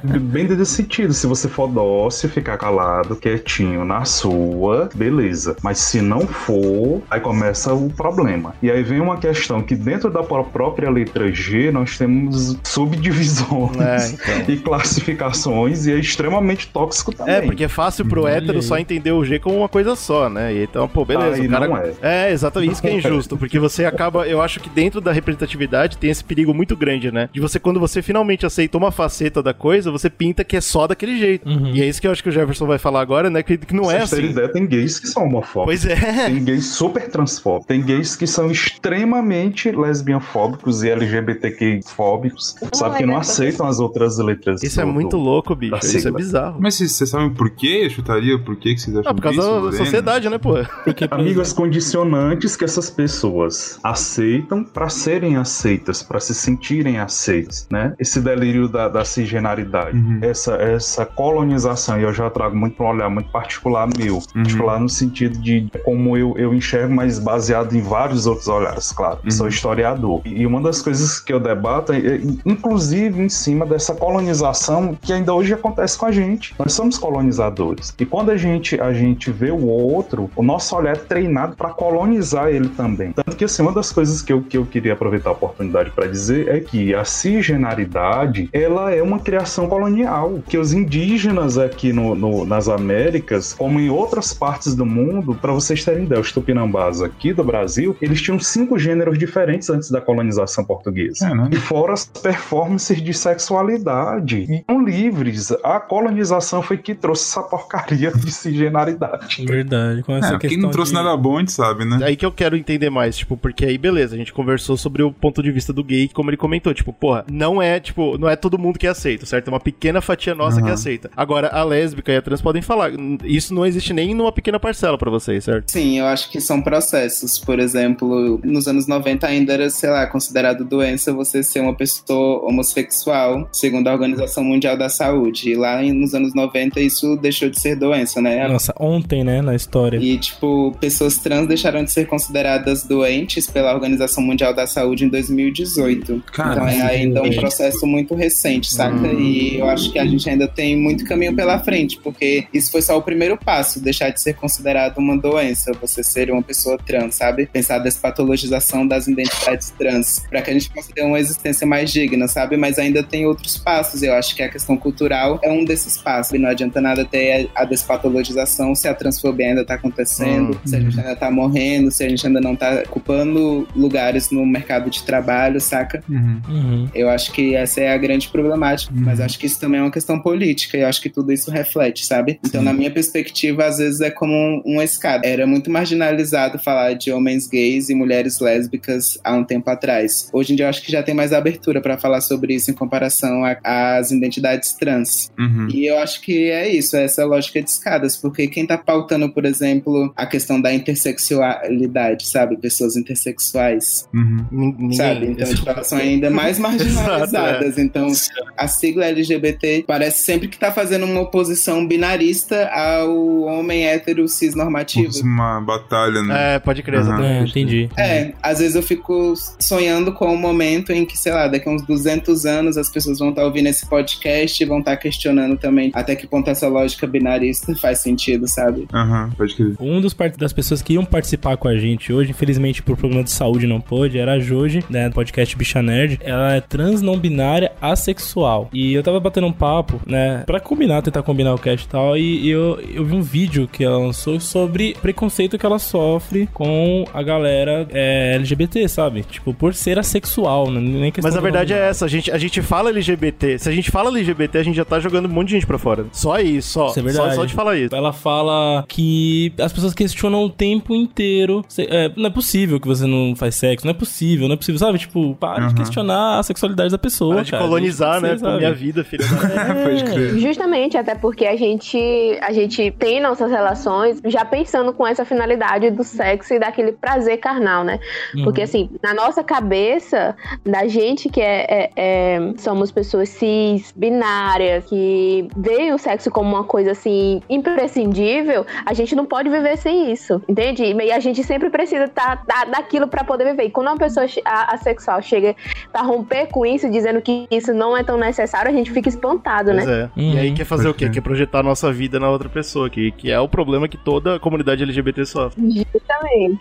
Bem nesse sentido, se você for dócil, ficar calado, quietinho na sua, beleza. Mas se não for, aí começa o problema. E aí vem uma questão que dentro da pró- própria letra G nós temos subdivisões É, então. e classificações e é extremamente tóxico também. É, porque é fácil pro hétero só entender o G como uma coisa só, né? E então, pô, beleza. Aí o cara... não é. É, exatamente. Isso que é injusto, porque você acaba. Eu acho que dentro da representatividade tem esse perigo muito grande, né? De você, quando você finalmente aceita uma faceta da coisa, você pinta que é só daquele jeito. E é isso que eu acho que o Jefferson vai falar agora, né? Que, que não Pra é assim. ideia, tem gays que são homofóbicos. Pois é. Tem gays super transfóbicos. Tem gays que são extremamente lesbianfóbicos e LGBTQ-fóbicos, sabe? Que não aceitam as outras letras. Isso é muito do- louco, bicho. Isso é sigla. bizarro. Mas vocês vocês sabem por quê? Eu chutaria por quê que vocês acham Ah, por causa disso, da Lorena? sociedade, né, pô? Porque, por Amigas condicionantes que essas pessoas aceitam para serem aceitas, para se sentirem aceitas, né? Esse delírio da, da cisgenaridade, Uhum. essa, essa colonização, e eu já trago muito para um olhar muito particular meu, particular no sentido de como eu, eu enxergo, mas baseado em vários outros olhares, claro. Eu Sou historiador. E uma das coisas que eu debato é, é, inclusive, em cima dessa colonização que ainda hoje acontece com a gente. Nós somos colonizadores. E quando a gente, a gente vê o outro, o nosso olhar é treinado para colonizar ele também. Tanto que, assim, uma das coisas que eu, que eu queria aproveitar a oportunidade para dizer é que a cisgenaridade, ela é uma criação colonial. Que os indígenas aqui no, no- nas Américas, como em outras partes do mundo, para vocês terem ideia, os tupinambás aqui do Brasil, eles tinham cinco gêneros diferentes antes da colonização portuguesa. Caramba. E fora as performances de sexualidade. E são livres. A colonização foi que trouxe essa porcaria de cisgenaridade. Verdade, com essa É, questão quem não trouxe de... nada bom, a gente sabe, né? Aí que eu quero entender mais, tipo, porque aí beleza, a gente conversou sobre o ponto de vista do gay, como ele comentou, tipo, porra, não é, tipo, não é todo mundo que aceita, certo? É uma pequena fatia nossa que Uhum. aceita. Agora, a lésbica e a trans podem falar, isso não existe nem numa pequena parcela pra vocês, certo? Sim, eu acho que são processos. Por exemplo, nos anos 90 ainda era, sei lá, considerado doença você ser uma pessoa homossexual, segundo a Organização Mundial da Saúde. E lá nos anos 90 isso deixou de ser doença, né? Nossa, ontem, né, na história. E, tipo, pessoas trans deixaram de ser consideradas doentes pela Organização Mundial da Saúde em 2018. Cara, então é ainda um processo muito recente, saca? E eu acho que a gente ainda tem muito caminho pela frente, porque isso foi só o primeiro passo, deixar de ser considerado uma doença, você ser uma pessoa trans, sabe? Pensar a despatologização das identidades trans, para que a gente possa ter uma existência mais digna, sabe? Mas ainda tem outros passos, eu acho que a questão cultural é um desses passos. E não adianta nada ter a despatologização se a transfobia ainda tá acontecendo, se a gente ainda tá morrendo, se a gente ainda não tá ocupando lugares no mercado de trabalho, saca? Uhum. Uhum. Eu acho que essa é a grande problemática, mas acho que isso também é uma questão política e eu acho que tudo isso reflete, sabe? Então, na minha perspectiva, às vezes é como um, uma escada. Era muito marginalizado falar de homens gays e mulheres lésbicas há um tempo atrás. Hoje em dia, eu acho que já tem mais abertura pra falar sobre isso em comparação relação às identidades trans. Uhum. E eu acho que é isso, é essa lógica de escadas, porque quem tá pautando, por exemplo, a questão da intersexualidade, sabe? Pessoas intersexuais, Uhum. Sabe? Então, tipo, elas são ainda mais marginalizadas. Então, a sigla LGBT parece sempre que tá fazendo uma oposição binarista ao homem hétero cis normativo. Uma batalha, né? É, pode crer, exatamente. É, entendi. É, às vezes eu fico sonhando com o momento em que, sei lá, daqui a uns 200 anos as pessoas vão estar ouvindo esse podcast e vão estar questionando também até que ponto essa lógica binarista faz sentido, sabe? Aham, pode crer. Um dos das pessoas que iam participar com a gente hoje, infelizmente por problema de saúde não pôde, era a Joji, né, do podcast Bicha Nerd. Ela é trans não binária assexual. E eu tava batendo um papo, né, pra combinar, tentar combinar o cast e tal, e eu, eu vi um vídeo que ela lançou sobre preconceito que ela sofre com a galera é, LGBT, sabe? Tipo, por ser assexual, né? nem questão Mas a verdade é essa, a gente, a gente fala LGBT. Se a gente fala LGBT, a gente já tá jogando um monte de gente pra fora. Só isso, só. Isso é verdade. Só, só de falar isso. Ela fala que as pessoas questionam o tempo inteiro. Se- é, não é possível que você não faz sexo, não é possível, não é possível, sabe? Tipo, para de Aham. questionar a sexualidade da pessoa. Para de cara. colonizar, né? de sabe? minha vida, filha crer. Justamente, até porque a gente, a gente tem nossas relações já pensando com essa finalidade do sexo e daquele prazer carnal, né? Porque, assim, na nossa cabeça, da gente que é, é- é- somos pessoas cis, binárias, que veem o sexo como uma coisa, assim, imprescindível, a gente não pode viver sem isso, entende? E a gente sempre precisa tá, da- daquilo pra poder viver. E quando uma pessoa assexual chega pra romper com isso, dizendo que isso não é tão necessário, a gente fica espantado, né? Pois é. Uhum. E aí quer fazer o quê? Quer projetar a nossa vida na outra pessoa, que, que é o problema que toda a comunidade LGBT sofre. Justamente.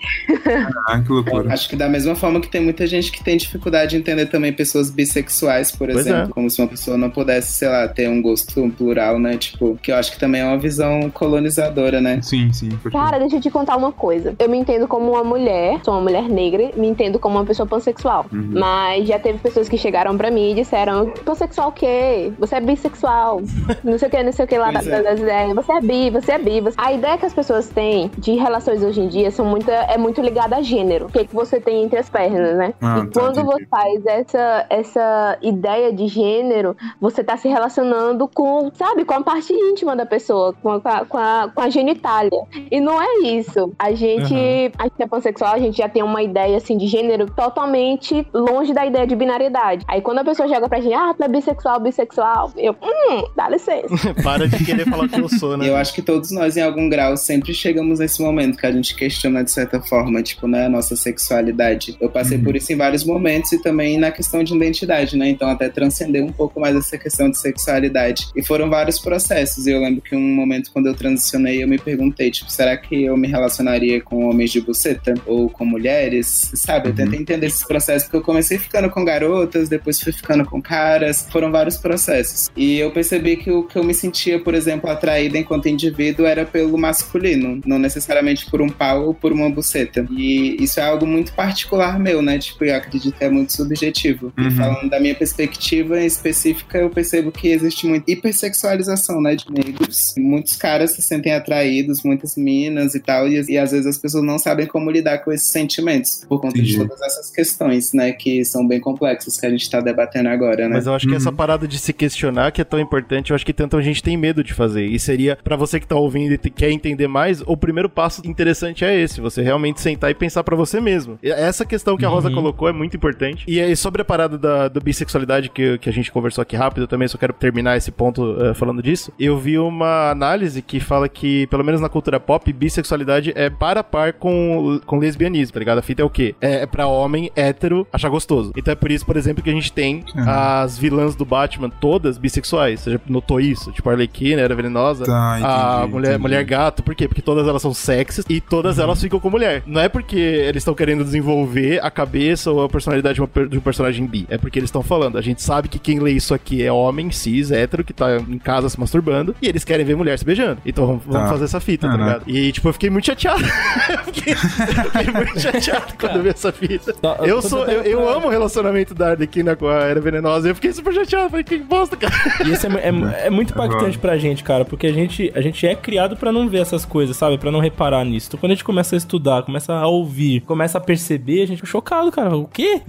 Ah, que loucura. Acho que da mesma forma que tem muita gente que tem dificuldade de entender também pessoas bissexuais, por Pois exemplo. é. Como se uma pessoa não pudesse, sei lá, ter um gosto plural, né? Tipo, que eu acho que também é uma visão colonizadora, né? Sim, sim. Cara, deixa eu te contar uma coisa. Eu me entendo como uma mulher, sou uma mulher negra, me entendo como uma pessoa pansexual. Uhum. Mas já teve pessoas que chegaram pra mim e disseram: pansexual o quê? Você é bissexual. não sei o que, não sei o que lá Pois da- é. das ideias. Você é bi, você é bi. você- A ideia que as pessoas têm de relações hoje em dia são muito, é muito ligada a gênero. O que, que você tem entre as pernas, né? Ah, e tá, quando entendi. você faz essa, essa ideia de gênero, você tá se relacionando com, sabe, com a parte íntima da pessoa, com a, com a, com a, genitália. E não é isso. A gente, a gente é pansexual, a gente já tem uma ideia assim de gênero totalmente longe da ideia de binariedade. Aí quando a pessoa joga pra gente, ah, tu é bissexual, bissexual, eu, hum, dá licença. Para de querer falar que eu sou, né? eu acho que todos nós, em algum grau, sempre chegamos nesse momento que a gente questiona de certa forma, tipo, né, a nossa sexualidade. Eu passei por isso em vários momentos e também na questão de identidade, né? Então, até transcender um pouco mais essa questão de sexualidade. E foram vários processos. E eu lembro que um momento, quando eu transicionei, eu me perguntei, tipo, será que eu me relacionaria com homens de buceta? Ou com mulheres? Sabe? Eu tentei entender esses processos, porque eu comecei ficando com garotas, depois fui ficando com caras. Foram vários processos. E eu percebi que o que eu me sentia, por exemplo, atraída enquanto indivíduo era pelo masculino, não necessariamente por um pau ou por uma buceta. E isso é algo muito particular meu, né? Tipo, eu acredito que é muito subjetivo. E Uhum. falando da minha perspectiva específica, eu percebo que existe muita hipersexualização, né, de negros. Muitos caras se sentem atraídos, muitas minas e tal, e, e às vezes as pessoas não sabem como lidar com esses sentimentos, por conta de Entendi. todas essas questões, né, que são bem complexas que a gente tá debatendo agora, né? Mas eu acho que Uhum. essa parada de se questionar que é tão importante, eu acho que tanta gente tem medo de fazer. E seria, pra você que tá ouvindo e quer entender mais, o primeiro passo interessante é esse, você realmente sentar e pensar pra você mesmo. E Essa questão que a Rosa colocou é muito importante. E aí, sobre a parada da, da bissexualidade que, que a gente conversou aqui rápido, eu também só quero terminar esse ponto eh, falando disso. Eu vi uma análise que fala que, pelo menos na cultura pop, bissexualidade é para a par com, com lesbianismo, tá ligado? A fita é o quê? É, é pra homem hétero achar gostoso. Então é por isso, por exemplo, que a gente tem as vilãs do Batman todas bissexuais. Você já notou isso? Tipo, a Arlequina era venenosa. Tá, a entendi, mulher, entendi. mulher gato. Por quê? Porque todas elas são sexys e todas Uhum. elas ficam com mulher. Não é porque eles estão querendo desenvolver a cabeça ou a personalidade de um personagem bi. É porque eles estão falando. A gente sabe que quem lê isso aqui é homem, cis, hétero, que tá em casa se masturbando. E eles querem ver mulher se beijando. Então vamos, vamos Tá. fazer essa fita, tá Caraca. ligado? E tipo, eu fiquei muito chateado. eu fiquei, eu fiquei muito chateado quando eu vi essa fita. Tá, Eu tô sou, eu, eu amo o relacionamento da Arlequina com a Era Venenosa. E eu fiquei super chateado. Falei, que bosta, cara. E isso é, é- é muito impactante pra gente, cara, porque a gente, a gente é criado pra não ver essas coisas, sabe? Pra não reparar nisso. Então, quando a gente começa estudar, começa a ouvir, começa a perceber, a gente fica chocado, cara. O quê?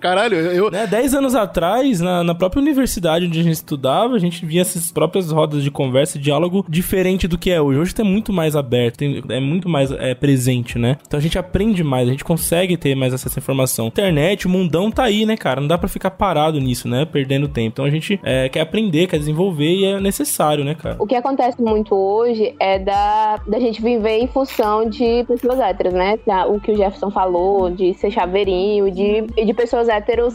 Caralho, eu. né? Dez anos atrás, na, na própria universidade onde a gente estudava, a gente via essas próprias rodas de conversa e diálogo diferente do que é hoje. Hoje tá muito mais aberto, tem- é muito mais é, presente, né? Então a gente aprende mais, a gente consegue ter mais acesso à informação. Internet, o mundão tá aí, né, cara? Não dá pra ficar parado nisso, né? Perdendo tempo. Então a gente é, quer aprender, quer desenvolver e é necessário, né, cara? O que acontece muito hoje é da, da gente viver em função de pessoas héteras, né? Da- O que o Jefferson falou, de ser chaveirinho, de, de pessoas héteros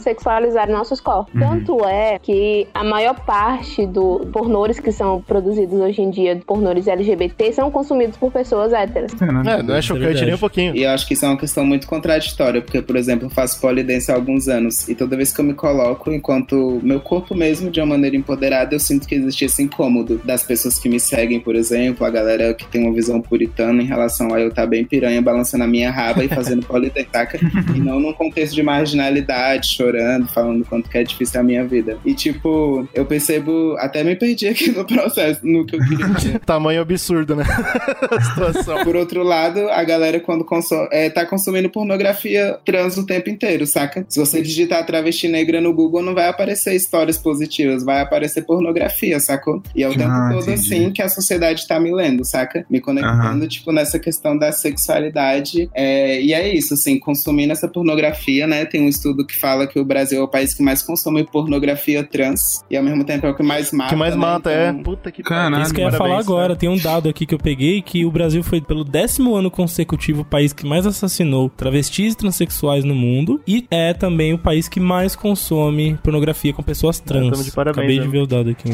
nossos corpos. Tanto é que a maior parte do pornores que são produzidos hoje em dia, pornores LGBT, são consumidos por pessoas héteras. É, não é chocante verdade. nem um pouquinho. E eu acho que isso é uma questão muito contraditória, porque, por exemplo, eu faço polidense há alguns anos, e toda vez que eu me coloco enquanto meu corpo mesmo, de uma maneira empoderada, eu sinto que existe esse incômodo das pessoas que me seguem, por exemplo, a galera que tem uma visão puritana em relação a eu estar bem piranha, balançando a minha raba e fazendo polidense, saca? E não num contexto de marginalidade, chorando, falando quanto que é difícil a minha vida. E, tipo, eu percebo, até me perdi aqui no processo, no que eu queria dizer. Tamanho absurdo, né? a situação. Por outro lado, a galera quando consome, é, tá consumindo pornografia trans o tempo inteiro, saca? Se você digitar travesti negra no Google, não vai aparecer histórias positivas, vai aparecer pornografia, sacou? E é o tempo Ah, todo entendi. assim que a sociedade tá me lendo, saca? Me conectando, tipo, nessa questão da sexualidade. É, e é isso, assim, consumindo essa pornografia, né? Tem um estudo que fala que o Brasil é o país que mais consome pornografia trans e ao mesmo tempo é o que mais mata. que mais né? mata, Então, é. Puta que Caralho. Isso que eu ia falar Parabéns, agora. né? Tem um dado aqui que eu peguei que o Brasil foi, pelo décimo ano consecutivo, o país que mais assassinou travestis e transexuais no mundo. E é também o país que mais consome pornografia com pessoas trans. de parabéns, Acabei né? de ver o dado aqui.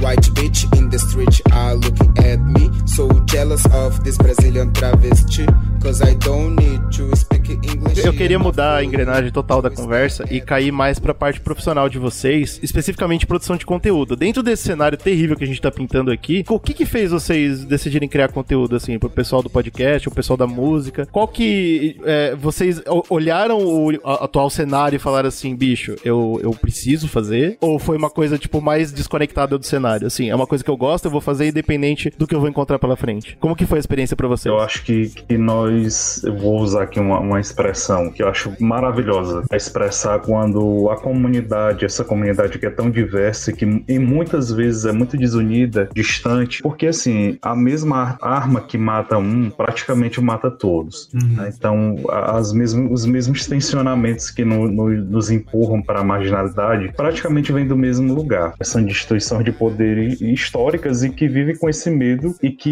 White bitch in the street are looking at me. So jealous of this Brazilian travesti. Cause I don't need to speak English. Eu queria mudar a engrenagem total da conversa e cair mais pra parte profissional de vocês, especificamente produção de conteúdo. Dentro desse cenário terrível que a gente tá pintando aqui, o que que fez vocês decidirem criar conteúdo, assim, pro pessoal do podcast, o pessoal da música? Qual que é, vocês olharam o atual cenário e falaram assim, bicho, eu, eu preciso fazer? Ou foi uma coisa, tipo, mais desconectada do cenário? Assim, é uma coisa que eu gosto, eu vou fazer independente do que eu vou encontrar pela frente. Como que foi a experiência pra vocês? Eu acho que, que nós. Eu vou usar aqui uma, uma expressão que eu acho maravilhosa. A expressar quando a comunidade, essa comunidade que é tão diversa e que e muitas vezes é muito desunida, distante, porque assim, a mesma ar- arma que mata um praticamente mata todos. né? Então, as mesmas, os mesmos tensionamentos que no- no- nos empurram para a marginalidade praticamente vêm do mesmo lugar. São instituições de poder hi- históricas e que vivem com esse medo e que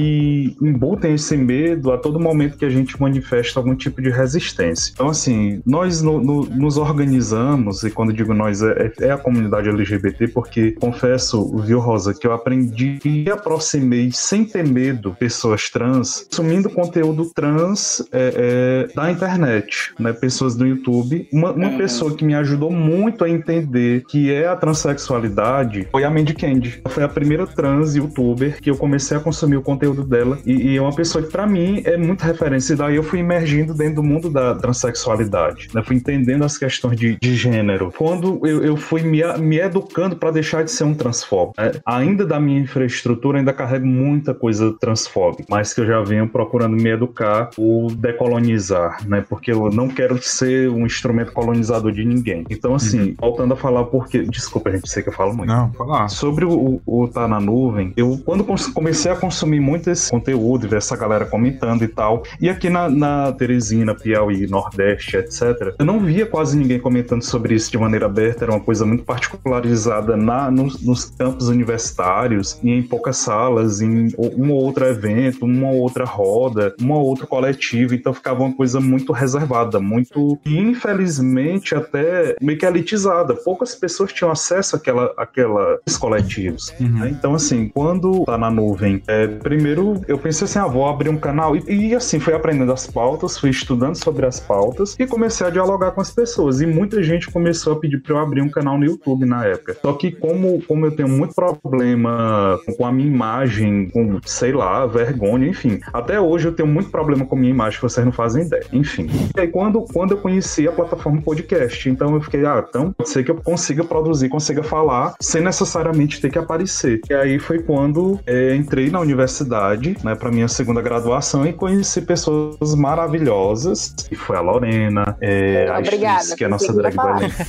embutem esse medo a todo momento que a gente manifesta algum tipo de resistência. Então, assim, nós no- no- nos organizamos, e quando digo nós, é, é a comunidade LGBT, porque confesso, viu, Rosa, que eu aprendi e aproximei sem ter medo pessoas trans, consumindo conteúdo trans é, é, da internet, né? Pessoas do YouTube. Uma, uma pessoa que me ajudou muito a entender que é a transexualidade foi a Mandy Candy. Foi a primeira trans youtuber que eu comecei a consumir o conteúdo dela. E, e é uma pessoa que, pra mim, é muito referência. E daí eu fui emergindo dentro do mundo da transexualidade. Né? Fui entendendo as questões de, de gênero. Quando eu, eu fui me, me educando para deixar de ser um transfóbico. né? Ainda da minha infraestrutura, ainda carrego muita coisa transfóbica, mas que eu já venho procurando me educar ou decolonizar, né? Porque eu não quero ser um instrumento colonizador de ninguém. Então, assim, voltando a falar porque. Desculpa, gente, sei que eu falo muito. Não, falar. Sobre o, o Tá na Nuvem, eu quando comecei a consumir muito esse conteúdo ver essa galera comentando e tal, e aqui na, na Teresina, Piauí, Nordeste, etc., eu não via quase ninguém comentando sobre isso de maneira aberta, era uma coisa muito particularizada na, nos, nos campos universitários e em poucas salas, em um ou outro evento, uma ou outra roda, uma ou outra coletiva, então ficava uma coisa muito reservada, muito, infelizmente até meio que elitizada. Poucas pessoas tinham acesso àquela, àquelas coletivos. né? Então, assim, quando tá na nuvem, é, primeiro eu pensei assim, ah, vou abrir um canal. E, e, assim, fui aprendendo as pautas, fui estudando sobre as pautas e comecei a dialogar com as pessoas. E muita gente começou a pedir para eu abrir um canal no YouTube na época. Só que como, como eu tenho muito problema com a minha imagem, com, sei lá, vergonha, enfim. Até hoje eu tenho muito problema com a minha imagem, vocês não fazem ideia. Enfim. E aí quando, quando eu conheci a plataforma podcast, então eu fiquei, ah, então pode ser que eu consiga produzir, consiga falar, sem necessariamente ter que aparecer. E aí foi quando é, entrei na universidade, né, para minha segunda graduação e conheci pessoas maravilhosas, que foi a Lorena, é, a Isis, que é a nossa drag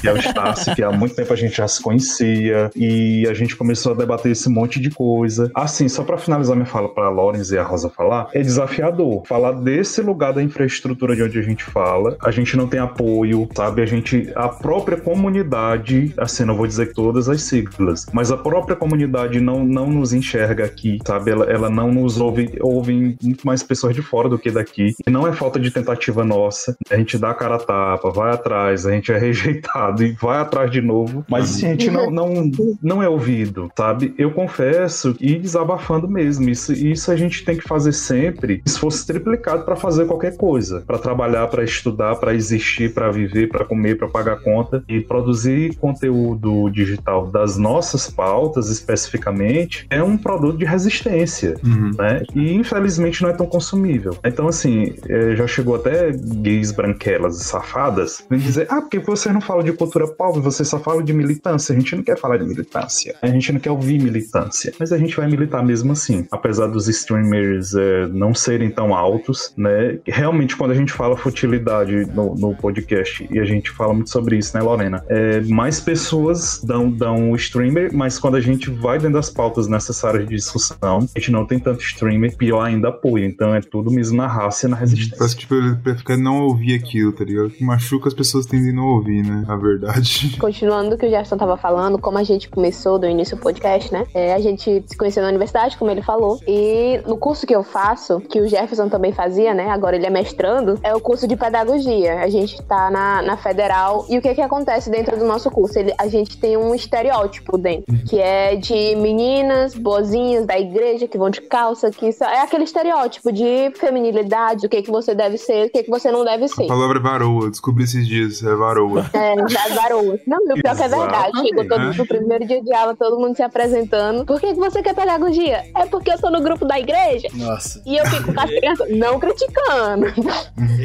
que é o Stassi, que há muito tempo a gente já se conhecia, e a gente começou a debater esse monte de coisa. Assim, só para finalizar minha fala para a Lorenz e a Rosa falar, é desafiador falar desse lugar da infraestrutura de onde a gente fala. A gente não tem apoio, sabe? A gente, a própria comunidade, assim, não vou dizer todas as siglas, mas a própria comunidade não, não nos enxerga aqui, sabe? Ela, ela não nos ouve, ouvem muito mais pessoas de fora do que daqui. E não é falta de tentativa nossa. A gente dá a cara a tapa, vai atrás, a gente é rejeitado e vai atrás de novo, mas assim, a gente não, não, não é ouvido, sabe? Eu confesso e desabafando mesmo. Isso, isso a gente tem que fazer sempre, se fosse triplicado para fazer qualquer coisa, para trabalhar, para estudar, para existir, para viver, para comer, para pagar conta e produzir conteúdo digital das nossas pautas especificamente é um produto de resistência, uhum. Né? E infelizmente não é tão consumível. Então assim, é, já chegou até gays branquelas e safadas vem dizer, ah, porque você não fala de cultura pobre, você só fala de militância. A gente não quer falar de militância, a gente não quer ouvir militância, mas a gente vai militar mesmo assim, apesar dos streamers é, não serem tão altos, né? Realmente quando a gente fala futilidade no, no podcast e a gente fala muito sobre isso, né, Lorena? É, mais pessoas dão, dão o streamer, mas quando a gente vai dentro das pautas necessárias de discussão, a gente não tem tanto streamer, pior ainda apoio. Então é tudo mesmo na raça e na resistência. Parece que tipo, ele ficar não ouvir aquilo, tá ligado? Que machuca as pessoas tendem a não ouvir, né? A verdade. Continuando o que o Gerson tava falando, como a gente começou do início do podcast, né? É, a gente se conheceu na universidade, como ele falou. E no curso que eu faço, que o Jefferson também fazia, né? Agora ele é mestrando, é o curso de pedagogia. A gente tá na, na federal. E o que que acontece dentro do nosso curso? Ele, a gente tem um estereótipo dentro, que é de meninas boazinhas da igreja que vão de calça, que é aquele estereótipo de feminilidade, o que que você deve ser, o que que você não deve ser. A palavra é varoa, descobri esses dias, é varoa. É, das varoas. Não, o pior que é verdade. Chegou todo, no primeiro dia de aula, todo mundo se apresentando. Por que, que você quer pedagogia? É porque eu sou no grupo da igreja. Nossa. E eu fico com as crianças, não criticando.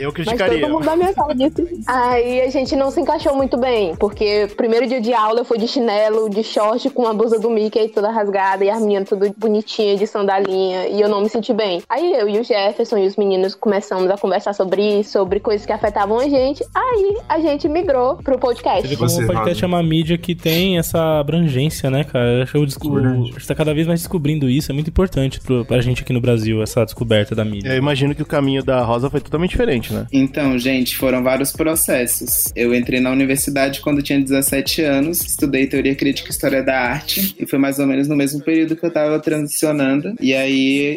Eu criticaria. Mas todo mundo da minha sala disse. Aí a gente não se encaixou muito bem, porque primeiro dia de aula eu fui de chinelo, de short, com a blusa do Mickey toda rasgada e as meninas tudo bonitinha, de sandalinha, e eu não me senti bem. Aí eu e o Jefferson e os meninos começamos a conversar sobre isso, sobre coisas que afetavam a gente. Aí a gente migrou pro podcast. Você o podcast é uma mídia que tem essa abrangência, né, cara? Eu descubro, a gente tá cada vez mais descobrindo isso, é muito importante pro, pra gente aqui no Brasil, essa descoberta da mídia. Eu imagino que o caminho da Rosa foi totalmente diferente, né? Então, gente, foram vários processos. Eu entrei na universidade quando tinha 17 anos, estudei teoria crítica e história da arte, e foi mais ou menos no mesmo período que eu tava transicionando. E aí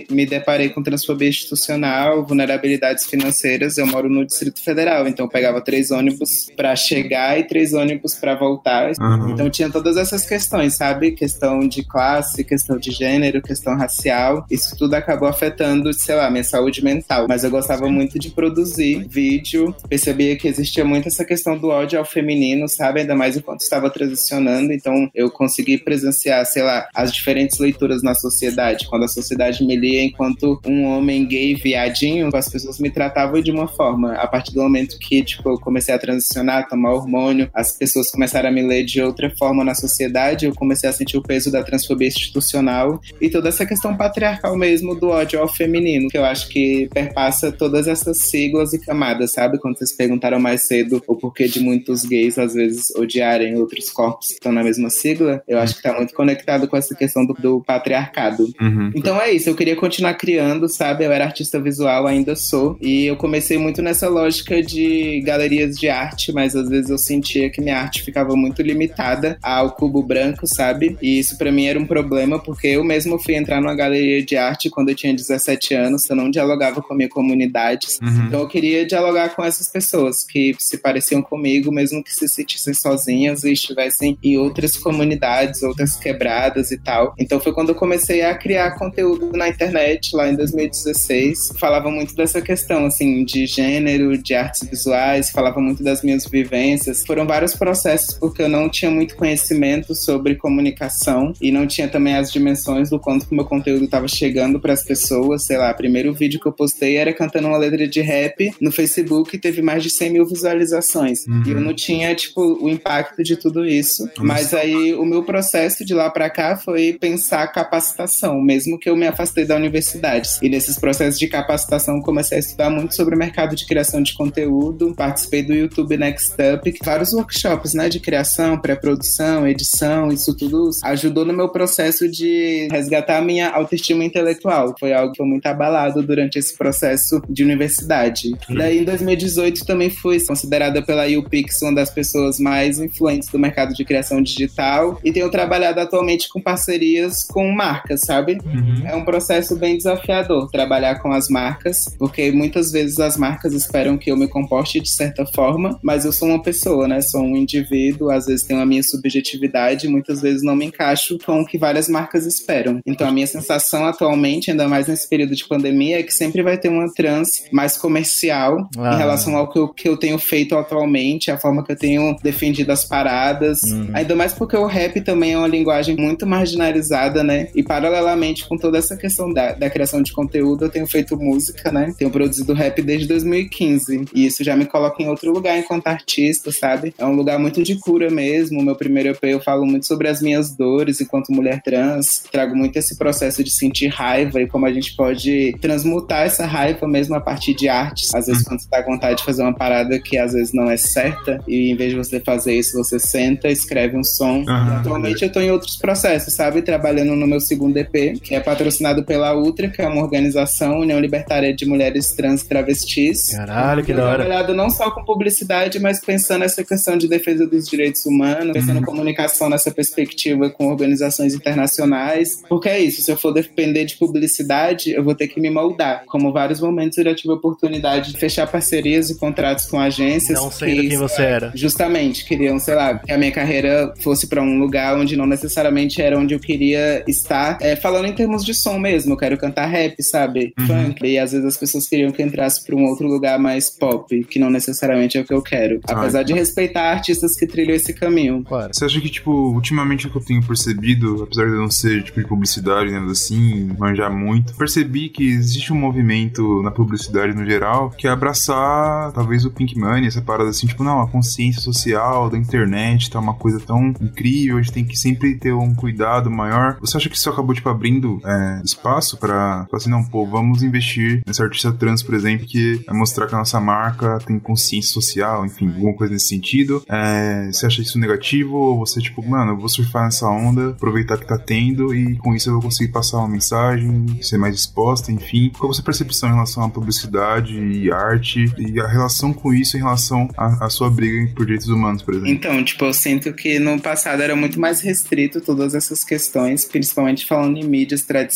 me deparei com transfobia institucional, vulnerabilidades financeiras. Eu moro no Distrito Federal, então eu pegava três ônibus para chegar e três ônibus para voltar. Uhum. Então tinha todas essas questões, sabe? Questão de classe, questão de gênero, questão racial. Isso tudo acabou afetando, sei lá, minha saúde mental. Mas eu gostava muito de produzir vídeo. Percebia que existia muito essa questão do ódio ao feminino, sabe? Ainda mais enquanto estava transicionando. Então eu consegui presenciar, sei lá, as diferentes leituras na sociedade. Quando a sociedade me lia enquanto um homem gay viadinho, as pessoas me tratavam de uma forma. A partir do momento que, tipo, eu comecei a transicionar, tomar hormônio, as pessoas começaram a me ler de outra forma na sociedade, eu comecei a sentir o peso da transfobia institucional e toda essa questão patriarcal mesmo do ódio ao feminino, que eu acho que perpassa todas essas siglas e camadas, sabe? Quando vocês perguntaram mais cedo o porquê de muitos gays às vezes odiarem outros corpos que estão na mesma sigla, eu acho que tá muito conectado com essa questão do, do patriarcado. Uhum. Então é isso, eu queria continuar criando, sabe? Eu era artista visual, ainda sou, e eu comecei muito nessa lógica de galerias de arte, mas às vezes eu sentia que minha arte ficava muito limitada ao cubo branco, sabe? E isso para mim era um problema, porque eu mesmo fui entrar numa galeria de arte quando eu tinha 17 anos, eu não dialogava com a minha comunidade. Uhum. Então eu queria dialogar com essas pessoas que se pareciam comigo, mesmo que se sentissem sozinhas e estivessem em outras comunidades, outras quebradas e tal. Então foi quando eu comecei a criar conteúdo na internet, lá em 2016. Falava muito dessa questão, assim, de gênero, de artes visuais, falava muito das minhas vivências. Foram vários processos porque eu não tinha muito conhecimento sobre comunicação e não tinha também as dimensões do quanto que o meu conteúdo estava chegando para as pessoas. Sei lá, primeiro vídeo que eu postei era cantando uma letra de rap no Facebook e teve mais de 100 mil visualizações. Uhum. E eu não tinha, tipo, o impacto de tudo isso. Mas aí o meu processo de lá para cá foi pensar capacitação, mesmo que eu me afastei da universidade. E nesses processos de capacitação comecei a estudar muito sobre o mercado de criação de conteúdo, participei do YouTube Next Up, vários workshops, né, de criação, pré-produção, edição, isso tudo ajudou no meu processo de resgatar a minha autoestima intelectual. Foi algo que foi muito abalado durante esse processo de universidade. Sim. Daí em 2018 também fui considerada pela UPix uma das pessoas mais influentes do mercado de criação digital e tenho trabalhado atualmente com parcerias com marcas, sabe? Uhum. É um processo bem desafiador trabalhar com as marcas, porque muitas vezes as marcas esperam que eu me comporte de certa forma, mas eu sou uma pessoa, né? Sou um indivíduo, às vezes tenho a minha subjetividade, muitas vezes não me encaixo com o que várias marcas esperam. Então a minha sensação atualmente, ainda mais nesse período de pandemia, é que sempre vai ter uma trans mais comercial ah. em relação ao que eu, que eu tenho feito atualmente, a forma que eu tenho defendido as paradas. Uhum. Ainda mais porque o rap também é uma linguagem muito marginalizada, né? E paralelamente com toda essa questão da, da criação de conteúdo, eu tenho feito música, né? Tenho produzido rap desde 2015. E isso já me coloca em outro lugar enquanto artista, sabe? É um lugar muito de cura mesmo. O meu primeiro EP eu falo muito sobre as minhas dores enquanto mulher trans. Trago muito esse processo de sentir raiva e como a gente pode transmutar essa raiva mesmo a partir de artes. Às vezes, quando você tá com vontade de fazer uma parada que às vezes não é certa, e em vez de você fazer isso, você senta, escreve um som. Uhum. Atualmente eu tô em outros processos, sabe? Trabalhando no meu segundo EP, que é patrocinado pela Ultra, que é uma organização, União Libertária de Mulheres Trans e Travestis. Caralho, que da hora. trabalhado não só com publicidade, mas pensando nessa questão de defesa dos direitos humanos, pensando uhum. comunicação nessa perspectiva com organizações internacionais. Porque é isso, se eu for depender de publicidade, eu vou ter que me moldar. Como vários momentos eu já tive a oportunidade de fechar parcerias e contratos com agências. Não sendo que, quem você era. Justamente, queriam, sei lá, que a minha carreira fosse para um lugar onde não necessariamente era onde eu queria estar. É, falando em termos de som mesmo, eu quero cantar rap, sabe? Uhum. Funk. E às vezes as pessoas queriam que eu entrasse pra um outro lugar mais pop, que não necessariamente é o que eu quero. Apesar Ai. de respeitar artistas que trilham esse caminho. Claro. Você acha que, tipo, ultimamente o que eu tenho percebido, apesar de eu não ser, tipo, de publicidade, né, assim, manjar muito, percebi que existe um movimento na publicidade no geral que é abraçar, talvez, o Pink Money, essa parada assim, tipo, não, a consciência social da internet tá uma coisa tão incrível, a gente tem que sempre ter um cuidado maior. Você acha que isso acabou, tipo, abrindo é, espaço pra assim, não, pô, vamos investir nessa artista trans, por exemplo, que é mostrar que a nossa marca tem consciência social, enfim, alguma coisa nesse sentido. É, você acha isso negativo ou você, tipo, mano, eu vou surfar nessa onda, aproveitar que tá tendo e com isso eu vou conseguir passar uma mensagem, ser mais exposta, enfim. Qual a sua percepção em relação à publicidade e arte e a relação com isso em relação à sua briga por direitos humanos, por exemplo? Então, tipo, eu sinto que no passado era muito mais restrito todas essas questões, principalmente falando em mídias tradicionais,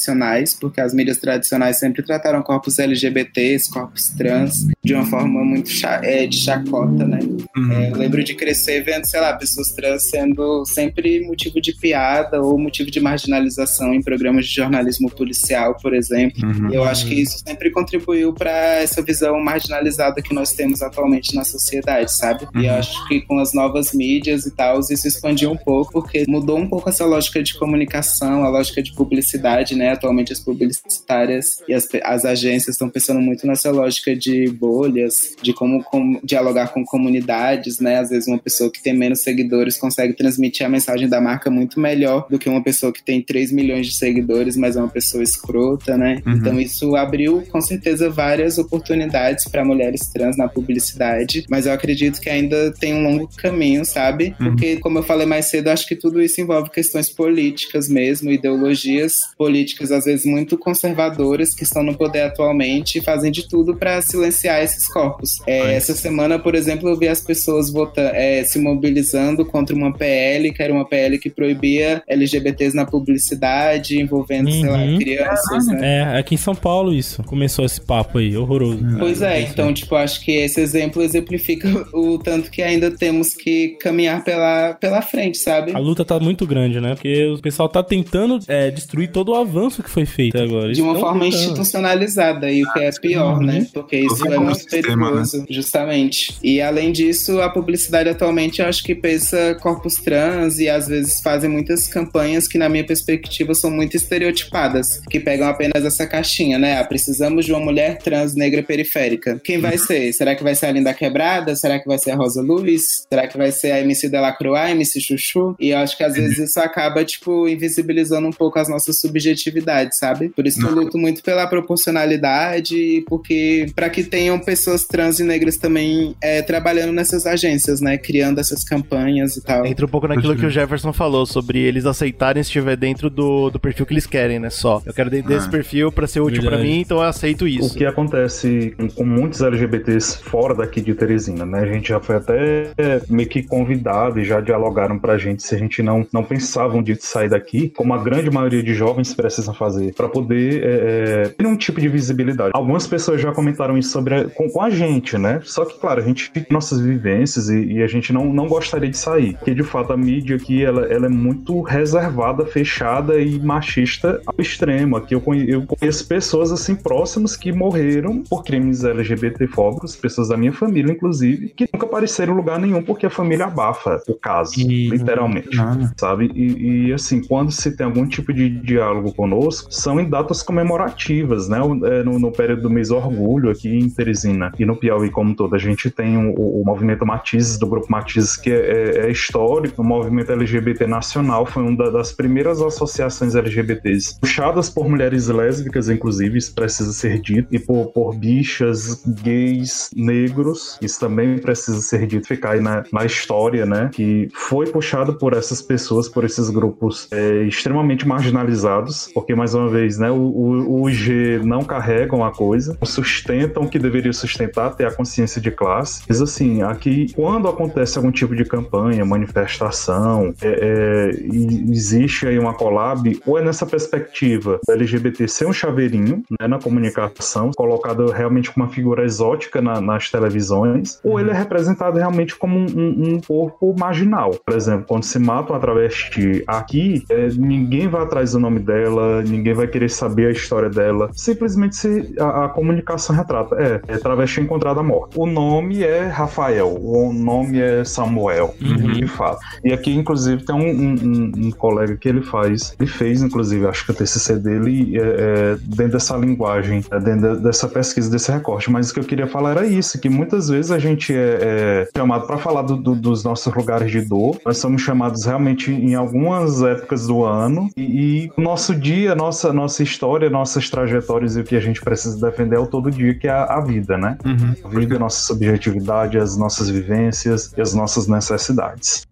porque as mídias tradicionais sempre trataram corpos LGBTs, corpos trans, de uma forma muito é, de chacota, né? Uhum. É, lembro de crescer vendo, sei lá, pessoas trans sendo sempre motivo de piada ou motivo de marginalização em programas de jornalismo policial, por exemplo. Uhum. E eu acho que isso sempre contribuiu para essa visão marginalizada que nós temos atualmente na sociedade, sabe? Uhum. E eu acho que com as novas mídias e tal, isso expandiu um pouco, porque mudou um pouco essa lógica de comunicação, a lógica de publicidade, né? Atualmente as publicitárias e as, as agências estão pensando muito nessa lógica de bolhas, de como, como dialogar com comunidades, né? Às vezes uma pessoa que tem menos seguidores consegue transmitir a mensagem da marca muito melhor do que uma pessoa que tem 3 milhões de seguidores, mas é uma pessoa escrota, né? Uhum. Então isso abriu com certeza várias oportunidades para mulheres trans na publicidade, mas eu acredito que ainda tem um longo caminho, sabe? Uhum. Porque, como eu falei mais cedo, acho que tudo isso envolve questões políticas mesmo, ideologias políticas, às vezes muito conservadoras, que estão no poder atualmente e fazem de tudo para silenciar esses corpos. É, essa semana, por exemplo, eu vi as pessoas votando, é, se mobilizando contra uma PL, que era uma PL que proibia LGBTs na publicidade, envolvendo, uhum. sei lá, uhum. crianças. Né? É, aqui em São Paulo isso. Começou esse papo aí, horroroso. Pois é, então, tipo, acho que esse exemplo exemplifica o tanto que ainda temos que caminhar pela, pela frente, sabe? A luta tá muito grande, né? Porque o pessoal tá tentando é, destruir todo o avanço que foi feito agora. De uma forma tentando. institucionalizada. E fica é pior, né? Porque isso é muito ecossistema, perigoso, justamente. E além disso, a publicidade atualmente eu acho que pensa corpos trans e às vezes fazem muitas campanhas que, na minha perspectiva, são muito estereotipadas, que pegam apenas essa caixinha, né? Ah, precisamos de uma mulher trans negra periférica. Quem vai ser? Será que vai ser a Linda Quebrada? Será que vai ser a Rosa Luz? Será que vai ser a MC Delacroix, a MC Chuchu? E eu acho que às vezes isso acaba, tipo, invisibilizando um pouco as nossas subjetividades, sabe? Por isso que eu luto muito pela proporcionalidade, porque para que tenham pessoas trans e negras também é, trabalhando nessas agências, né? Criando essas campanhas e tal. Entra um pouco naquilo que o Jefferson falou, sobre eles aceitarem se estiver dentro do, do perfil que eles querem, né? Só. Eu quero dentro desse Ah. perfil pra ser útil pra Verdade. mim, então eu aceito O isso. que acontece com- muitos LGBTs fora daqui de Teresina, né? A gente já foi até é, meio que convidado e já dialogaram pra gente se a gente não, não pensava dia de sair daqui, como a grande maioria de jovens precisam fazer, pra poder é, é, ter um tipo de visibilidade. Algumas pessoas já comentaram isso sobre a- com, com a gente, né? Só que, claro, a gente tem nossas vivências e, e a gente não, não gostaria de sair. Porque, de fato, a mídia aqui, ela, ela é muito reservada, fechada e machista ao extremo. Aqui eu conhe- eu conheço pessoas, assim, próximas que morreram por crimes LGBTfóbicos, pessoas da minha família, inclusive, que nunca apareceram em lugar nenhum porque a família abafa o caso, E- literalmente sabe? E, e, assim, quando se tem algum tipo de diálogo conosco, são em datas comemorativas, né? É, No, no período do mês Orgulho aqui em Teresina e no Piauí como todo, a gente tem o, o movimento Matizes, do grupo Matizes, que é, é- é histórico, o movimento LGBT nacional, foi uma das primeiras associações LGBTs puxadas por mulheres lésbicas, inclusive, isso precisa ser dito, e por, por bichas, gays, negros, isso também precisa ser dito, ficar aí na, na história, né? Que foi puxado por essas pessoas, por esses grupos é, extremamente marginalizados, porque, mais uma vez, né, o, o, o G não carregam a coisa, sustentam o que deveria sustentar, ter a consciência de classe. Mas, assim, aqui, quando acontece algum tipo de campanha, manifestação, é, é, existe aí uma collab, ou é nessa perspectiva do LGBT ser um chaveirinho né, na comunicação, colocado realmente como uma figura exótica na- nas televisões, ou ele é representado realmente como um, um- um corpo marginal. Por exemplo, quando se mata uma travesti aqui, é, ninguém vai atrás do nome dela, ninguém vai querer saber a história dela. Simplesmente se a, a comunicação retrata. É, é travesti encontrada morta. O nome é Rafael, o nome é Samuel, de fato. E aqui, inclusive, tem um, um- um- colega que ele faz, ele fez, inclusive, acho que o TCC dele é, é, dentro dessa linguagem, é, dentro de- dessa pesquisa, desse recorte. Mas o que eu queria falar era isso, que muitas vezes a gente é, é chamado para falar do- do- dos nossos lugares de dor, nós somos chamados realmente em algumas épocas do ano, e, e o nosso dia, nossa, nossa história, nossas trajetórias e o que a gente precisa defender é o todo dia, que é a, a vida, né? A vida, a nossa subjetividade, as nossas vivências e as nossas necessidades.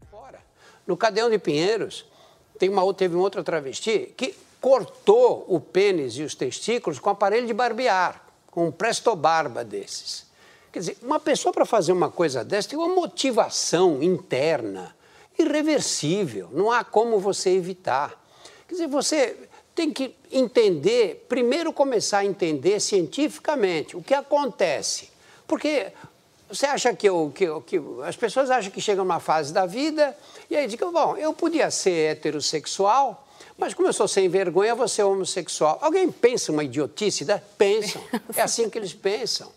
No Cadeão de Pinheiros, tem uma, outra- teve uma outra travesti que cortou o pênis e os testículos com aparelho de barbear, com um presto-barba desses. Quer dizer, uma pessoa para fazer uma coisa dessa tem uma motivação interna irreversível, não há como você evitar. Quer dizer, você tem que entender, primeiro começar a entender cientificamente o que acontece. Porque você acha que, eu, que, que as pessoas acham que chegam numa fase da vida e aí dizem, bom, eu podia ser heterossexual, mas como eu sou sem vergonha, vou ser homossexual. Alguém pensa uma idiotice? Né? Pensam. É assim que eles pensam.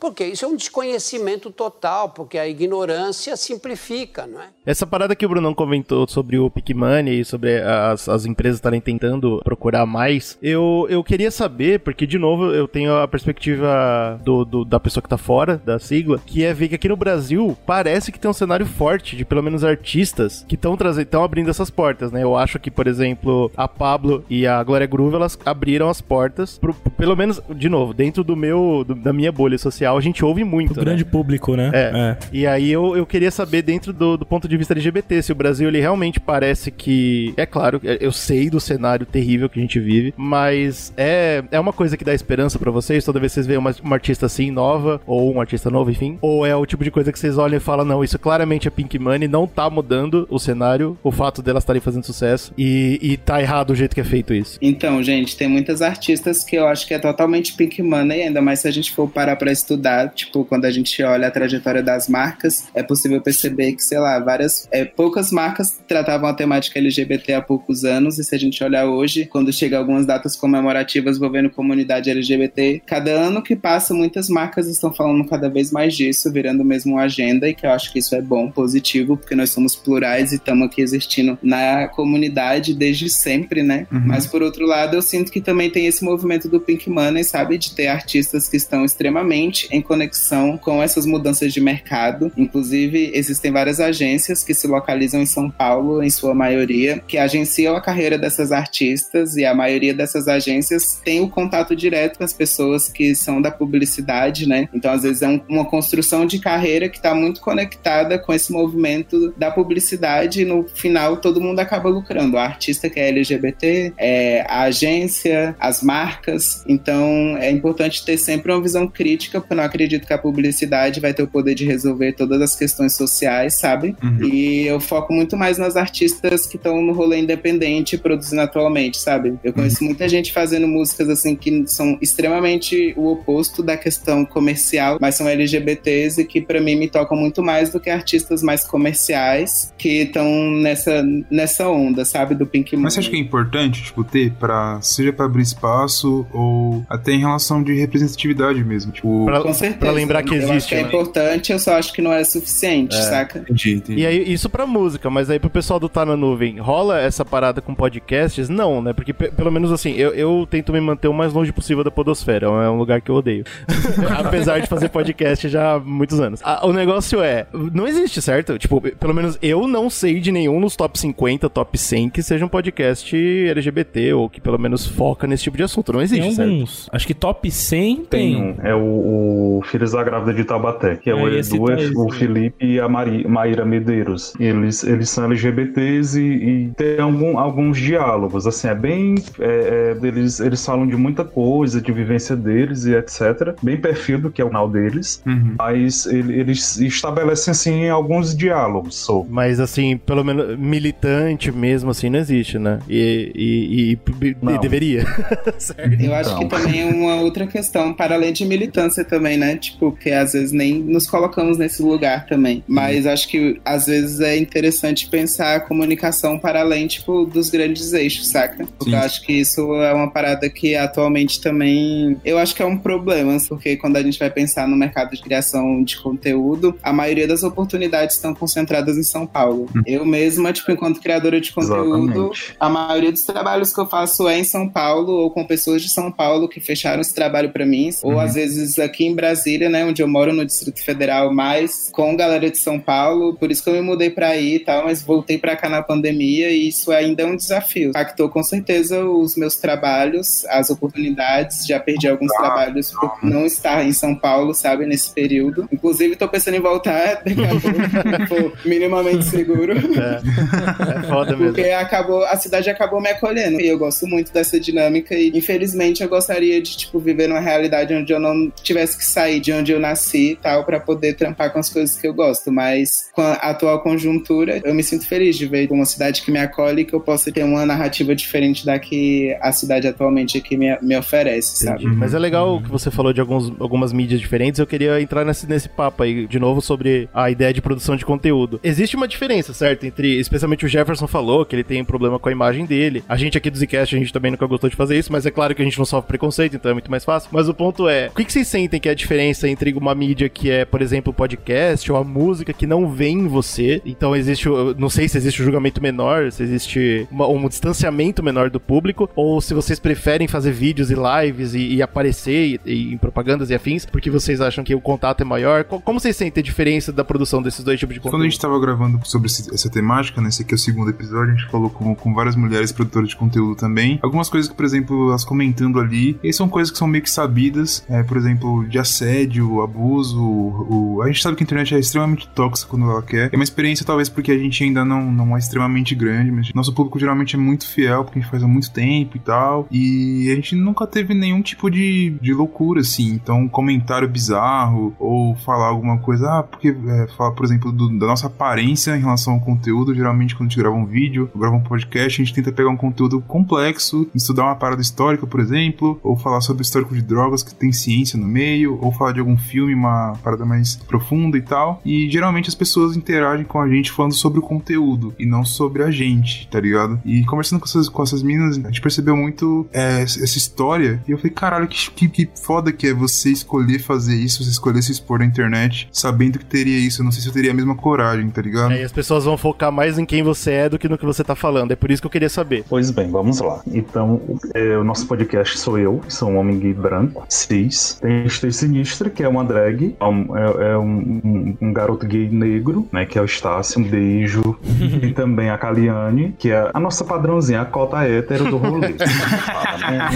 Porque isso é um desconhecimento total, porque a ignorância simplifica, não é? Essa parada que o Brunão comentou sobre o Money e sobre as, as empresas estarem tentando procurar mais, eu, eu queria saber, porque de novo eu tenho a perspectiva do, do- da pessoa que tá fora da sigla, que é ver que aqui no Brasil parece que tem um cenário forte de pelo menos artistas que estão abrindo essas portas, né? Eu acho que, por exemplo, a Pablo e a Glória Groove, elas abriram as portas, pro- pelo menos, de novo, dentro do meu, do- da minha bolha social, a gente ouve muito, O né? grande público, né? É. E aí eu, eu queria saber, dentro do, do ponto de vista LGBT, se o Brasil ele realmente parece que. É claro, eu sei do cenário terrível que a gente vive, mas é, é uma coisa que dá esperança pra vocês toda vez que vocês veem uma, uma artista assim nova, ou um artista novo, enfim. Ou é o tipo de coisa que vocês olham e falam, não, isso claramente é Pink Money, não tá mudando o cenário, o fato delas estarem fazendo sucesso, e, e tá errado o jeito que é feito isso. Então, gente, tem muitas artistas que eu acho que é totalmente pink money, ainda mais se a gente for parar pra estudar. Estudar, tipo, quando a gente olha a trajetória das marcas, é possível perceber que, sei lá, várias, é, poucas marcas tratavam a temática LGBT há poucos anos, e se a gente olhar hoje, quando chega algumas datas comemorativas envolvendo comunidade LGBT, cada ano que passa, muitas marcas estão falando cada vez mais disso, virando mesmo uma agenda, e que eu acho que isso é bom, positivo, porque nós somos plurais e estamos aqui existindo na comunidade desde sempre, né? Uhum. Mas por outro lado, eu sinto que também tem esse movimento do Pink Money, sabe? De ter artistas que estão extremamente em conexão com essas mudanças de mercado. Inclusive, existem várias agências que se localizam em São Paulo, em sua maioria, que agenciam a carreira dessas artistas e a maioria dessas agências tem o contato direto com as pessoas que são da publicidade, né? Então, às vezes, é um- uma construção de carreira que está muito conectada com esse movimento da publicidade e no final todo mundo acaba lucrando. A artista que é LGBT, é, a agência, as marcas. Então é importante ter sempre uma visão crítica, eu não acredito que a publicidade vai ter o poder de resolver todas as questões sociais, sabe? E eu foco muito mais nas artistas que estão no rolê independente produzindo atualmente, sabe? Eu conheço muita gente fazendo músicas assim que são extremamente o oposto da questão comercial, mas são LGBTs e que pra mim me tocam muito mais do que artistas mais comerciais que estão nessa, nessa onda, sabe? Do Pink Mas você acha que é importante, tipo, ter pra. seja pra abrir espaço ou até em relação de representatividade mesmo? Tipo. Pra, Com certeza. pra lembrar que eu acho existe. que é né? importante, eu só acho que não é suficiente, É. saca? Entendi, entendi. E aí, isso pra música, mas aí pro pessoal do Tá na Nuvem, rola essa parada com podcasts? Não, né? Porque pe- pelo menos assim, eu, eu tento me manter o mais longe possível da podosfera, é um lugar que eu odeio. Apesar de fazer podcast já há muitos anos. Ah, o negócio é, não existe, certo? Tipo, pelo menos eu não sei de nenhum nos top 50, top 100 que seja um podcast LGBT ou que pelo menos foca nesse tipo de assunto. Não Tem existe, certo? alguns. Acho que top 100 tem. Tem um, é o, o Filhos da Grávida de Taubaté, que é, o É, esse Edu, tá o sim. Felipe e a Mari, Maíra Medeiros. Eles, eles são LGBTs e, e tem algum- alguns diálogos, assim, é bem... é, é, eles, eles falam de muita coisa, de vivência deles e etc. Bem perfil do que é o canal deles, Uhum. mas ele- eles estabelecem, assim, alguns diálogos sobre. Mas assim, pelo menos militante mesmo assim não existe, né? E, e, e- e Não. deveria. Eu acho que Então. também é uma outra questão, para além de militância também, né? Tipo, que às vezes nem nos colocamos nesse lugar também. Mas acho que às vezes é interessante pensar a comunicação para além, tipo, dos grandes eixos, saca? Porque Sim. eu acho que isso é uma parada que atualmente também. Eu acho que é um problema, porque quando a gente vai pensar no mercado de criação de conteúdo, a maioria das oportunidades estão concentradas em São Paulo. Eu mesma, tipo, enquanto criadora de conteúdo, Exatamente. a maioria dos trabalhos que eu faço é em São Paulo ou com pessoas de São Paulo que fecharam esse trabalho pra mim, ou às vezes aqui em Brasília, né, onde eu moro no Distrito Federal, mais com galera de São Paulo. Por isso que eu me mudei pra aí e tal, mas voltei pra cá na pandemia e isso ainda é um desafio. Impactou com certeza os meus trabalhos, as oportunidades. Já perdi alguns trabalhos por não estar em São Paulo, sabe, nesse período. Inclusive, tô pensando em voltar daqui a pouco, for minimamente seguro. É foda mesmo. Porque acabou, a cidade acabou me acolhendo. E eu gosto muito dessa dinâmica. E infelizmente eu gostaria de, tipo, viver numa realidade onde eu não tivesse que sair de onde eu nasci e tal, pra poder trampar com as coisas que eu gosto. Mas com a atual conjuntura, eu me sinto feliz de ver uma cidade que me acolhe e que eu possa ter uma narrativa diferente da que a cidade atualmente aqui me, me oferece, sabe? Entendi. Mas é legal que você falou de alguns, algumas mídias diferentes. Eu queria entrar nesse, nesse papo aí de novo sobre a ideia de produção de conteúdo. Existe uma diferença, certo? Entre, especialmente o Jefferson falou que ele tem um problema com a imagem dele. A gente aqui do Zcast, a gente também nunca gostou de fazer isso, mas é claro que a gente não sofre preconceito, então é muito mais fácil. Mas o ponto é, o que, que vocês sentem que é a diferença entre uma mídia que é, por exemplo, podcast ou a música que não vem em você? Então existe, não sei se existe um julgamento menor, se existe uma- um distanciamento menor do público, ou se vocês preferem fazer vídeos e lives e, e aparecer e- e em propagandas e afins, porque vocês acham que o contato é maior. Co- Como vocês sentem a diferença da produção desses dois tipos de conteúdo? Quando a gente tava gravando sobre esse- essa temática, nesse aqui é o segundo episódio, a gente falou com, com várias mulheres produtoras de conteúdo também. Algumas coisas que, por exemplo, elas comentando ali, e são coisas que são meio que sabidas, é, por exemplo, de assédio, abuso. O, a gente sabe que a internet é extremamente tóxica quando ela quer. É uma experiência, talvez, porque a gente ainda não, não é extremamente grande, mas nosso público geralmente é muito fiel, porque a gente faz há muito tempo e tal. E a gente nunca teve nenhum tipo de, de loucura, assim. Então, um comentário bizarro, ou falar alguma coisa, ah, porque é, falar, por exemplo, do- da nossa aparência em relação ao conteúdo. Geralmente, quando a gente grava um vídeo, grava um podcast, a gente tenta pegar um conteúdo complexo, estudar uma parada histórica, por exemplo, ou falar sobre o histórico de drogas que tem ciência no meio, ou falar de algum filme, uma parada mais profunda e tal. E geralmente as pessoas interagem com a gente falando sobre o conteúdo e não sobre a gente, tá ligado? E conversando com essas, com essas meninas, a gente percebeu muito é, essa história. E eu falei, caralho, que, que, que foda que é você escolher fazer isso, você escolher se expor na internet, sabendo que teria isso. Eu não sei se eu teria a mesma coragem, tá ligado? É, e as pessoas vão focar mais em quem você é do que no que você tá falando. É por isso que eu queria saber. Pois bem, vamos lá. Então, é, o nosso podcast sou eu, sou um homem gay branco, cis. Tem a Stay Sinistra, que é uma drag, é, um, é, é um, um garoto gay negro, né, que é o Estácio, um beijo. e também a Kaliane, que é a nossa padrãozinha, a cota hétero do rolê. Fala, né?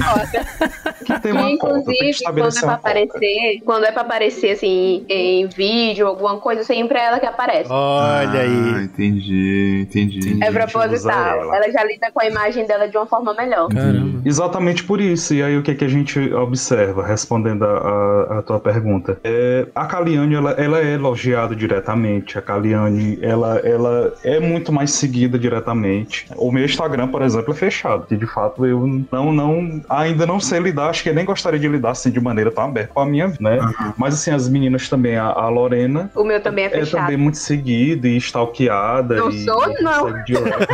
Que tem uma E, cota, tem que inclusive, quando é pra aparecer, quando é pra aparecer assim, em vídeo, alguma coisa, sempre é ela que aparece. Olha Ah, aí. entendi, entendi. É proposital. ela. Ela já lida com a imagem dela de uma forma melhor. Caramba. Exatamente por isso. E aí o que, é que a gente observa, respondendo a, a- a tua pergunta? É, a Kaliane, ela, ela é elogiada diretamente. A Kaliane, ela, ela é muito mais seguida diretamente. O meu Instagram, por exemplo, é fechado. Que de fato eu não, não ainda não sei lidar. Acho que eu nem gostaria de lidar assim de maneira tão aberta com a minha vida, né? Mas assim, as meninas também, a, a Lorena. O meu também é É fechado. também muito seguida e stalkeada. Não e, sou, e não. recebe direto.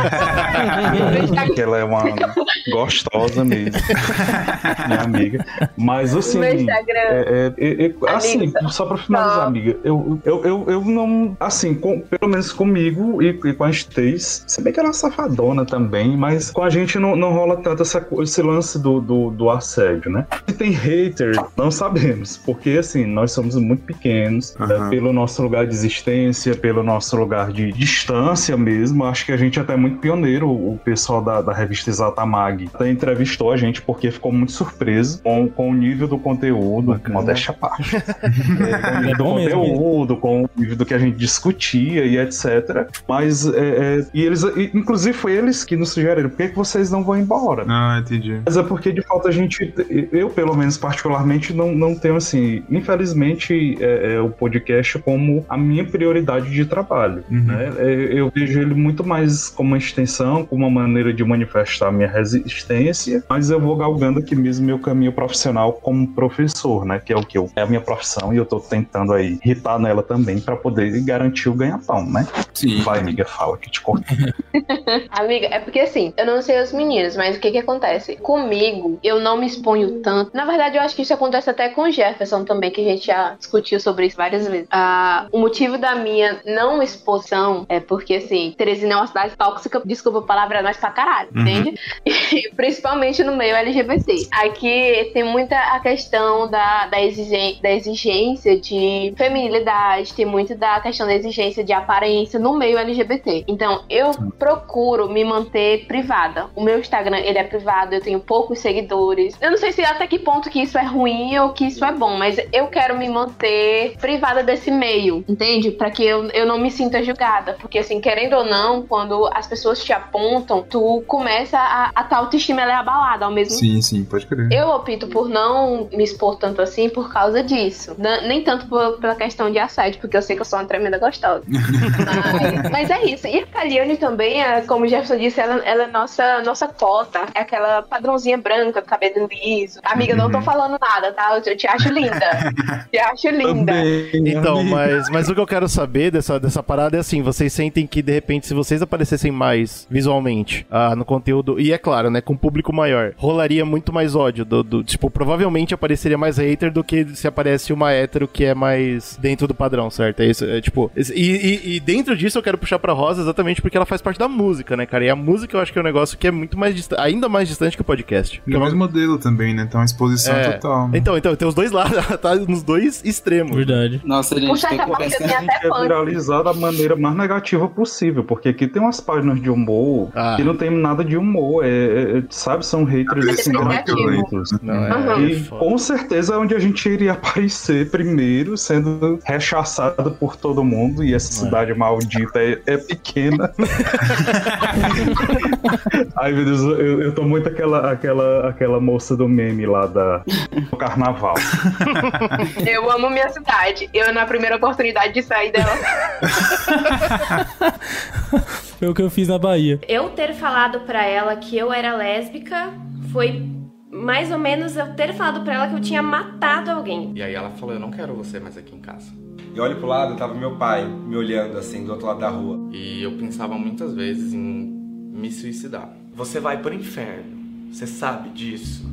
que ela é uma gostosa mesmo, minha amiga. Mas assim, Meu Instagram. é, é, é, é, assim, só pra finalizar, amiga, eu, eu, eu, eu não, assim, com- pelo menos comigo e, e com a Stace, se bem que ela é safadona também, mas com a gente não, não rola tanto essa, esse lance do, do, do assédio, né? Se tem hater, não sabemos, porque assim, nós somos muito pequenos, Aham. é, pelo nosso lugar de existência, pelo nosso lugar de distância mesmo, acho que a gente até é muito pioneiro, o pessoal da, da revista Exata Mag até entrevistou a gente porque ficou muito surpreso com, com o nível do conteúdo, modéstia à parte. É, com o nível É do conteúdo, com o nível do que a gente discutia e etc. Mas, é, é, e eles, inclusive foi eles que nos sugeriram, por que, que vocês não vão embora? Ah, entendi. Mas é porque, de fato, a gente, eu, pelo menos particularmente, não, não tenho, assim, infelizmente, é, é, o podcast como a minha prioridade de trabalho. Uhum. né? É, Eu vejo ele muito mais como uma extensão, como uma maneira de manifestar a minha resistência, mas eu vou galgando aqui mesmo meu caminho profissional como professor, né? Que é o que eu, é a minha profissão e eu tô tentando aí irritar nela também para poder garantir o ganha-pão, né? Sim. Vai, amiga, fala que te corta. Amiga, é porque assim, eu não sei os meninos, mas o que que acontece? Comigo, eu não me exponho tanto. Na verdade, eu acho que isso acontece até com o Jefferson também, que a gente já discutiu sobre isso várias vezes. Ah, o motivo da minha não exposição é porque, assim, Teresina é uma cidade tóxica, desculpa a palavra, mas pra caralho, Uhum. entende? E, principalmente no meio LGBT. Aqui tem muita a questão da, da, exigen- da exigência de feminilidade, tem muito da questão da exigência de aparência no meio LGBT. Então, eu procuro me manter privada. O meu Instagram, ele é privado, eu tenho poucos seguidores. Eu não sei se até que ponto que isso é ruim ou que isso é bom, mas eu quero me manter privada desse meio, entende? Pra que eu, eu não me sinta julgada. Porque, assim, querendo ou não, quando as pessoas te apontam, tu começa a, a tua autoestima ela é abalada ao mesmo Sim, sim, pode crer. eu opto por não me expor tanto assim por causa disso. N- nem tanto por- pela questão de assédio, porque eu sei que eu sou uma tremenda gostosa. mas, mas é isso. E a Kaliane também, é, como o Jefferson disse, ela, ela é nossa, nossa cota. É aquela padrãozinha branca, cabelo liso. Amiga, não tô falando nada, tá? Eu te acho linda. te acho linda. Então, mas, mas o que eu quero saber dessa, dessa parada é assim: vocês sentem que de repente, se vocês aparecessem mais visualmente ah, no conteúdo, e é claro, né, com público maior, rolaria muito mais ódio. Do, do- tipo, provavelmente apareceria mais hater do que se aparece uma hétero que é mais dentro do padrão, certo? É isso, é tipo. E, e- e dentro disso eu quero puxar pra Rosa exatamente porque ela faz parte da música, né, cara? E a música eu acho que é um negócio que é muito mais distante, ainda mais distante que o podcast. E é o mesmo modelo também, né? Então a exposição É. total. né? Então, então, tem os dois lados, tá nos dois extremos. Verdade. Nossa, gente, certa parte, eu conversando. tenho até é viralizar da maneira mais negativa possível, porque aqui tem umas páginas de humor Ah. que não tem nada de humor, é, é- é- sabe, são haters É assim, negativo. violentos. Não, é, Uhum. E foda. com certeza é onde a gente iria aparecer primeiro, sendo rechaçado por todo mundo, e essa cidade maldita é, é pequena. Ai meu Deus, eu, eu tô muito aquela, aquela, aquela moça do meme lá da, do carnaval. Eu amo minha cidade. Eu, na primeira oportunidade de sair dela, Foi o que eu fiz na Bahia. Eu ter falado pra ela que eu era lésbica foi mais ou menos eu ter falado pra ela que eu tinha matado alguém. E aí ela falou: Eu não quero você mais aqui em casa. E olho pro lado, tava meu pai me olhando assim do outro lado da rua. E eu pensava muitas vezes em me suicidar. Você vai pro inferno. Você sabe disso.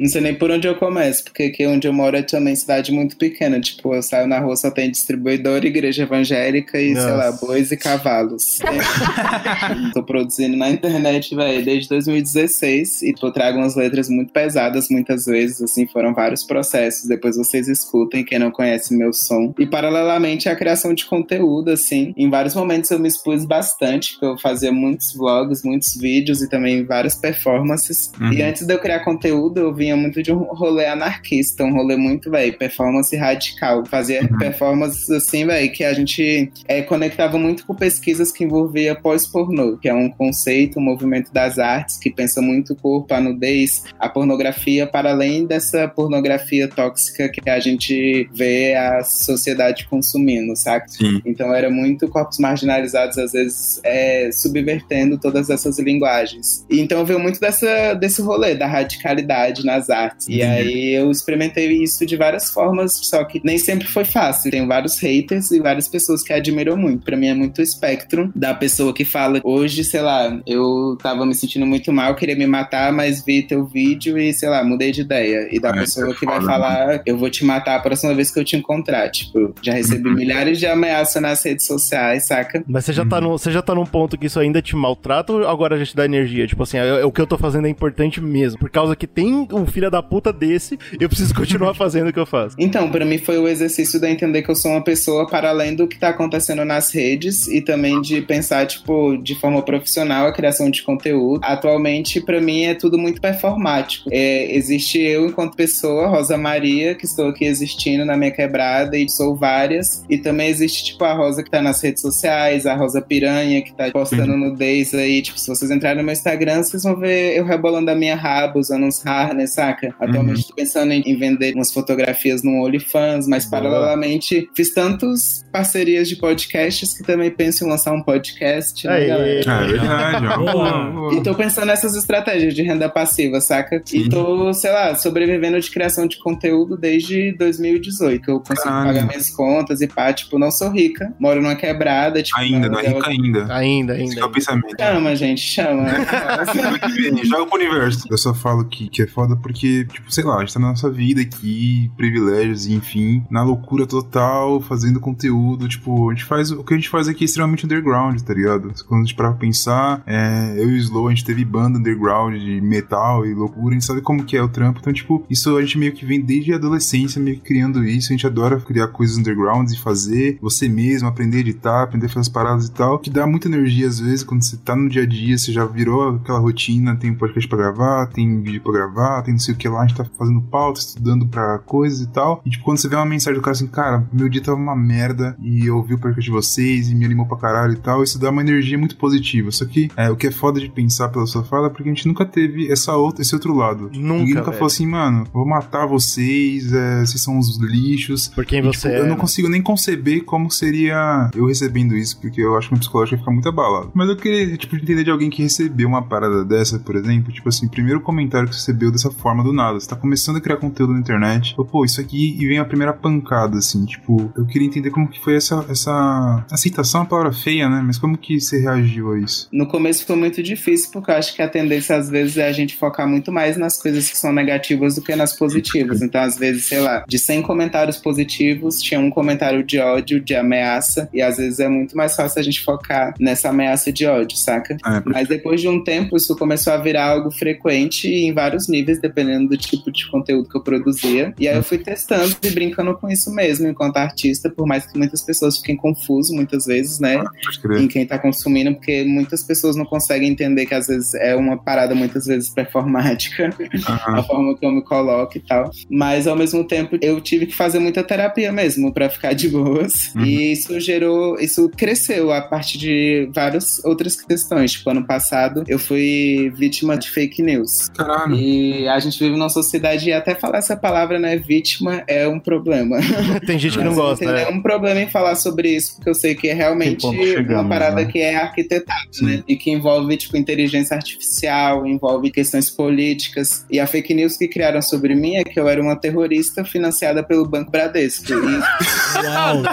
Não sei nem por onde eu começo, porque aqui onde eu moro é também cidade muito pequena. Tipo, eu saio na rua, só tem distribuidor, igreja evangélica e, Nossa. sei lá, bois e cavalos. tô produzindo na internet, velho, desde 2016 e eu trago umas letras muito pesadas muitas vezes, assim, foram vários processos. Depois vocês escutem, quem não conhece meu som. E paralelamente à criação de conteúdo, assim, em vários momentos eu me expus bastante, porque eu fazia muitos vlogs, muitos vídeos e também várias performances. Uhum. E antes de eu criar conteúdo, eu vinha muito de um rolê anarquista, um rolê muito, velho, performance radical. Fazia performances assim, velho, que a gente é, conectava muito com pesquisas que envolvia pós-pornô, que é um conceito, um movimento das artes que pensa muito o corpo, a nudez, a pornografia, para além dessa pornografia tóxica que a gente vê a sociedade consumindo, saca? Sim. Então era muito corpos marginalizados, às vezes é, subvertendo todas essas linguagens. E então eu vejo muito dessa, desse rolê, da radicalidade nas artes. E aí eu experimentei isso de várias formas, só que nem sempre foi fácil. Tem vários haters e várias pessoas que admiram muito. Pra mim é muito o espectro da pessoa que fala, hoje, sei lá, eu tava me sentindo muito mal, queria me matar, mas vi teu vídeo e, sei lá, mudei de ideia. E da Ah, pessoa é que vai foda, falar, eu vou te matar a próxima vez que eu te encontrar. Tipo, já recebi Uhum. milhares de ameaças nas redes sociais, saca? Mas você já, tá no, você já tá num ponto que isso ainda te maltrata ou agora já te dá energia? Tipo assim, é- é o que eu tô fazendo é importante mesmo. Por causa que tem um filho da puta desse, eu preciso continuar fazendo o que eu faço. Então, pra mim foi o exercício de entender que eu sou uma pessoa para além do que tá acontecendo nas redes e também de pensar, tipo, de forma profissional a criação de conteúdo. Atualmente, pra mim, é tudo muito performático. É, existe eu enquanto pessoa, Rosa Maria, que estou aqui existindo na minha quebrada e sou várias. E também existe, tipo, a Rosa que tá nas redes sociais, a Rosa Piranha que tá postando nudez aí. Tipo, se vocês entrarem no meu Instagram, vocês vão ver eu rebolando a minha raba, usando uns harness, saca? Atualmente tô pensando em, em vender umas fotografias no OnlyFans, mas Boa. paralelamente fiz tantas parcerias de podcasts que também penso em lançar um podcast, né, é verdade, ó. E tô pensando nessas estratégias de renda passiva, saca? Sim. E tô, sei lá, sobrevivendo de criação de conteúdo desde 2018, que eu consigo Caralho. pagar minhas contas e pá, tipo, não sou rica, moro numa quebrada, tipo, Ainda, não é rica ainda. Ainda, Esse ainda. que é o pensamento. Chama, gente, chama. Joga pro universo. Eu só falo que, que é foda porque, tipo, sei lá, a gente tá na nossa vida aqui, privilégios, enfim, na loucura total, fazendo conteúdo. Tipo, a gente faz. O que a gente faz aqui é extremamente underground, tá ligado? Quando a gente para pensar, é, eu e o Slow, a gente teve banda underground de metal e loucura, a gente sabe como que é o trampo. Então, tipo, isso a gente meio que vem desde a adolescência, meio que criando isso. A gente adora criar coisas undergrounds e fazer você mesmo, aprender a editar, aprender a fazer as paradas e tal, que dá muita energia às vezes quando você tá no dia a dia, você já virou aquela rotina, tem podcast pra gravar, tem vídeo pra gravar, tem não sei o que lá, a gente tá fazendo pauta, estudando pra coisas e tal. E tipo, quando você vê uma mensagem do cara assim, cara, meu dia tava uma merda e eu ouvi o podcast de vocês e me animou pra caralho e tal, isso dá uma energia muito positiva. Só que é, o que é foda de pensar pela sua fala é porque a gente nunca teve essa outra, esse outro lado. Nunca, Ninguém nunca velho. falou assim, mano, vou matar vocês, é, vocês são uns lixos. Por quem E, você tipo, é. Eu não consigo nem conceber como seria eu recebendo isso, porque eu acho que meu psicológico ia ficar muito abalado. Mas eu queria, tipo, entender de alguém que recebeu uma parada dessa, por exemplo. Tipo assim, primeiro comentário que você recebeu dessa forma do nada. Você tá começando a criar conteúdo na internet. Ou, pô, isso aqui e vem a primeira pancada, assim. Tipo, eu queria entender como que foi essa, essa aceitação, é uma palavra feia, né? Mas como que você reagiu a isso? No começo foi muito difícil, porque eu acho que a tendência às vezes é a gente focar muito mais nas coisas que são negativas do que nas positivas. Então, às vezes, sei lá, de 100 comentários positivos, tinha um comentário de ódio, de ameaça, e às vezes é muito mais fácil a gente focar nessa ameaça de ódio, saca? É, Mas depois de um tempo, isso começou a virar algo frequente em vários níveis, dependendo do tipo de conteúdo que eu produzia. E aí eu fui testando e brincando com isso mesmo, enquanto artista, por mais que muitas pessoas fiquem confusas muitas vezes, né? crer. em quem tá consumindo, porque muitas pessoas não conseguem entender que às vezes é uma parada muitas vezes performática, a forma que eu me coloco e tal. Mas ao mesmo tempo eu tive que fazer muita terapia mesmo pra ficar de boas. Uhum. E isso gerou, isso cresceu a partir de várias outras questões. Tipo, ano passado eu fui vítima de fake news. Caralho. E a gente vive numa sociedade e até falar essa palavra, né, vítima, é um problema. Tem gente que não gosta, Tem né? nenhum problema em falar sobre isso, porque eu sei que é realmente ponto chegamos, uma parada né? que é arquitetado, né? E que envolve, tipo, inteligência artificial, envolve questões políticas. E a fake news que criaram sobre mim é que eu era uma terrorista financiada pelo Banco Bradesco. E Não, não,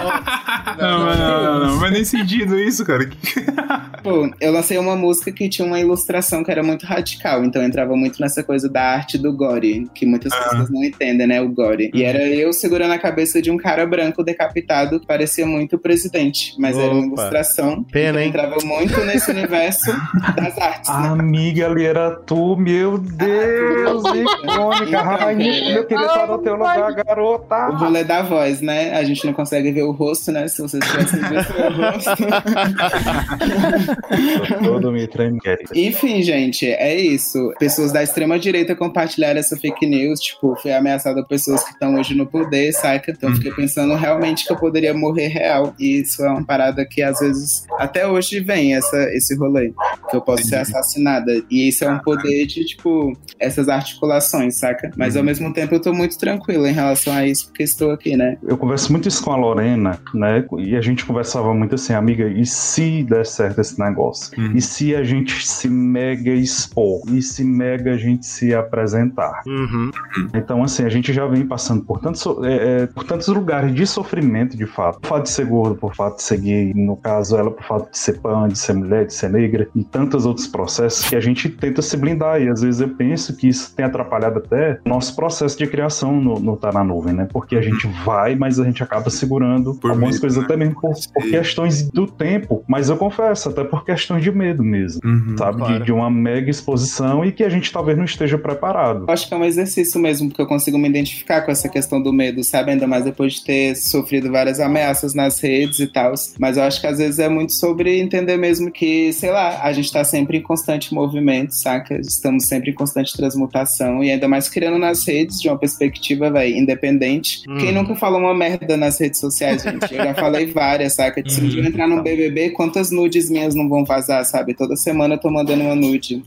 não, não, não. Mas nem sentido isso, cara. Pô, eu lancei uma música que tinha uma ilustração que era muito radical, então entrava muito nessa coisa da arte do gore, que muitas Ah. pessoas não entendem, né? O gore. E era eu segurando a cabeça de um cara branco decapitado que parecia muito o presidente, mas era uma Opa. ilustração. Pena, então hein? entrava muito nesse universo das artes. A amiga ali era tu, meu Deus, icônica, rainha, eu queria estar no teu lugar, garota. O rolê da voz, né? A gente não consegue ver o rosto, né? Se vocês tivessem visto o rosto. Todo me. Enfim, gente, é isso. Pessoas da extrema direita compartilharam essa fake news, tipo, foi ameaçada pessoas que estão hoje no poder, saca? Então fiquei pensando realmente que eu poderia morrer real. E isso é uma parada que às vezes até hoje vem essa, esse rolê. Que eu posso ser assassinada. E isso é um poder de, tipo, essas articulações, saca? Mas ao mesmo tempo eu tô muito tranquilo em relação a isso, porque estou aqui, né? Eu converso muito isso com a Lorena, né? E a gente conversava muito assim, amiga, e se der certo esse negócio? E se a gente se mega expor? E se mega a gente se apresentar? Uhum. Então, assim, a gente já vem passando por tantos, é, é, por tantos lugares de sofrimento, de fato. Por fato de ser gordo, por fato de ser gay, no caso, ela por fato de ser pan, de ser mulher, de ser negra, e tantos outros processos que a gente tenta se blindar. E às vezes eu penso que isso tem atrapalhado até o nosso processo de criação no, no Tá na Nuvem, né? Porque a gente vai, mas a gente acaba segurando algumas medo, coisas né? até mesmo por, por questões do tempo. Mas eu confesso, até por questões de medo mesmo, sabe? Claro. De, de uma mega exposição e que a gente talvez não esteja preparado. Eu Acho que é um exercício mesmo, porque eu consigo me identificar com essa questão do medo, sabe? Ainda mais depois de ter sofrido várias ameaças nas redes e tal. Mas eu acho que às vezes é muito sobre entender mesmo que, sei lá, a gente tá sempre em constante movimento, saca? Estamos sempre em constante transmutação e ainda mais criando nas redes de uma perspectiva, velho, independente. Hum. Quem nunca falou uma merda nas redes sociais, gente? Eu já falei várias, saca? Se um dia eu entrar no BBB, quantas nudes minhas não vão vazar, sabe? Toda semana eu tô mandando uma nude.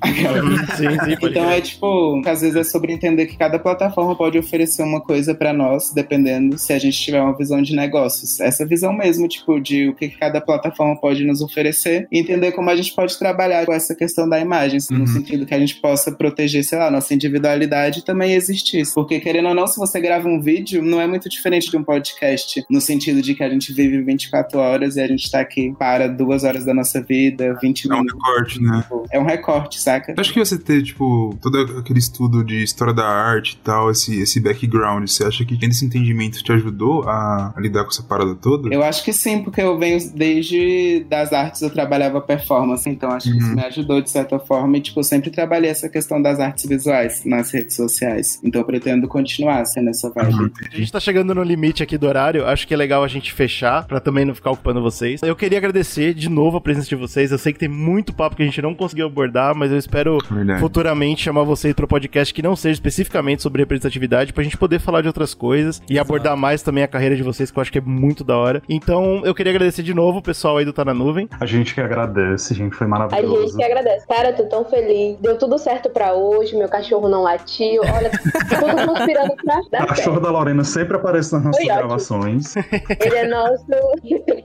Sim, sim, Então é tipo, às vezes é sobre entender que cada plataforma pode oferecer uma coisa pra nós, dependendo se a gente tiver uma visão de negócios. Essa visão mesmo, tipo, de o que cada plataforma pode nos oferecer e entender como a gente pode trabalhar com essa questão da imagem, no sentido que a gente possa proteger, sei lá, nossa individualidade também existir. Porque, querendo ou não, se você grava um vídeo, não é muito diferente de um podcast, no sentido de que a gente vive 24 horas e a gente tá aqui para duas horas da nossa vida, 20 É um minutos. recorte, né? É um recorte, saca? Acho que você ter, tipo, todo aquele estudo de história da arte e tal, esse, esse background, você acha que tendo esse entendimento te ajudou a, a lidar com essa parada toda? Eu acho que sim, porque eu venho desde das artes, eu trabalhava performance, então acho que isso Uhum. me ajudou de certa forma. E, tipo, eu sempre trabalhei essa questão das artes visuais nas redes sociais. Então eu pretendo continuar sendo essa vibe. A gente tá chegando no limite aqui do horário, acho que é legal a gente fechar, pra também não ficar ocupando vocês. Eu queria agradecer de novo a presença de vocês. Eu sei que tem muito papo que a gente não conseguiu abordar, mas eu espero Verdade. futuramente chamar vocês para podcast que não seja especificamente sobre representatividade, pra gente poder falar de outras coisas e abordar mais também a carreira de vocês, que eu acho que é muito da hora. Então, eu queria agradecer de novo o pessoal aí do Tá na Nuvem. A gente que agradece, gente, foi A maravilhoso. gente que agradece. Cara, eu tô tão feliz. Deu tudo certo pra hoje, meu cachorro não latiu. Olha, tudo conspirando pra O dar cachorro certo. da Lorena sempre aparece nas nossas Foi ótimo. gravações. Ele é nosso.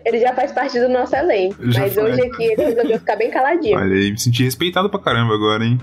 Ele já faz parte do nosso elenco. Já Mas foi. hoje aqui ele resolveu ficar bem caladinho. Olha aí, me senti respeitado pra caramba agora, hein?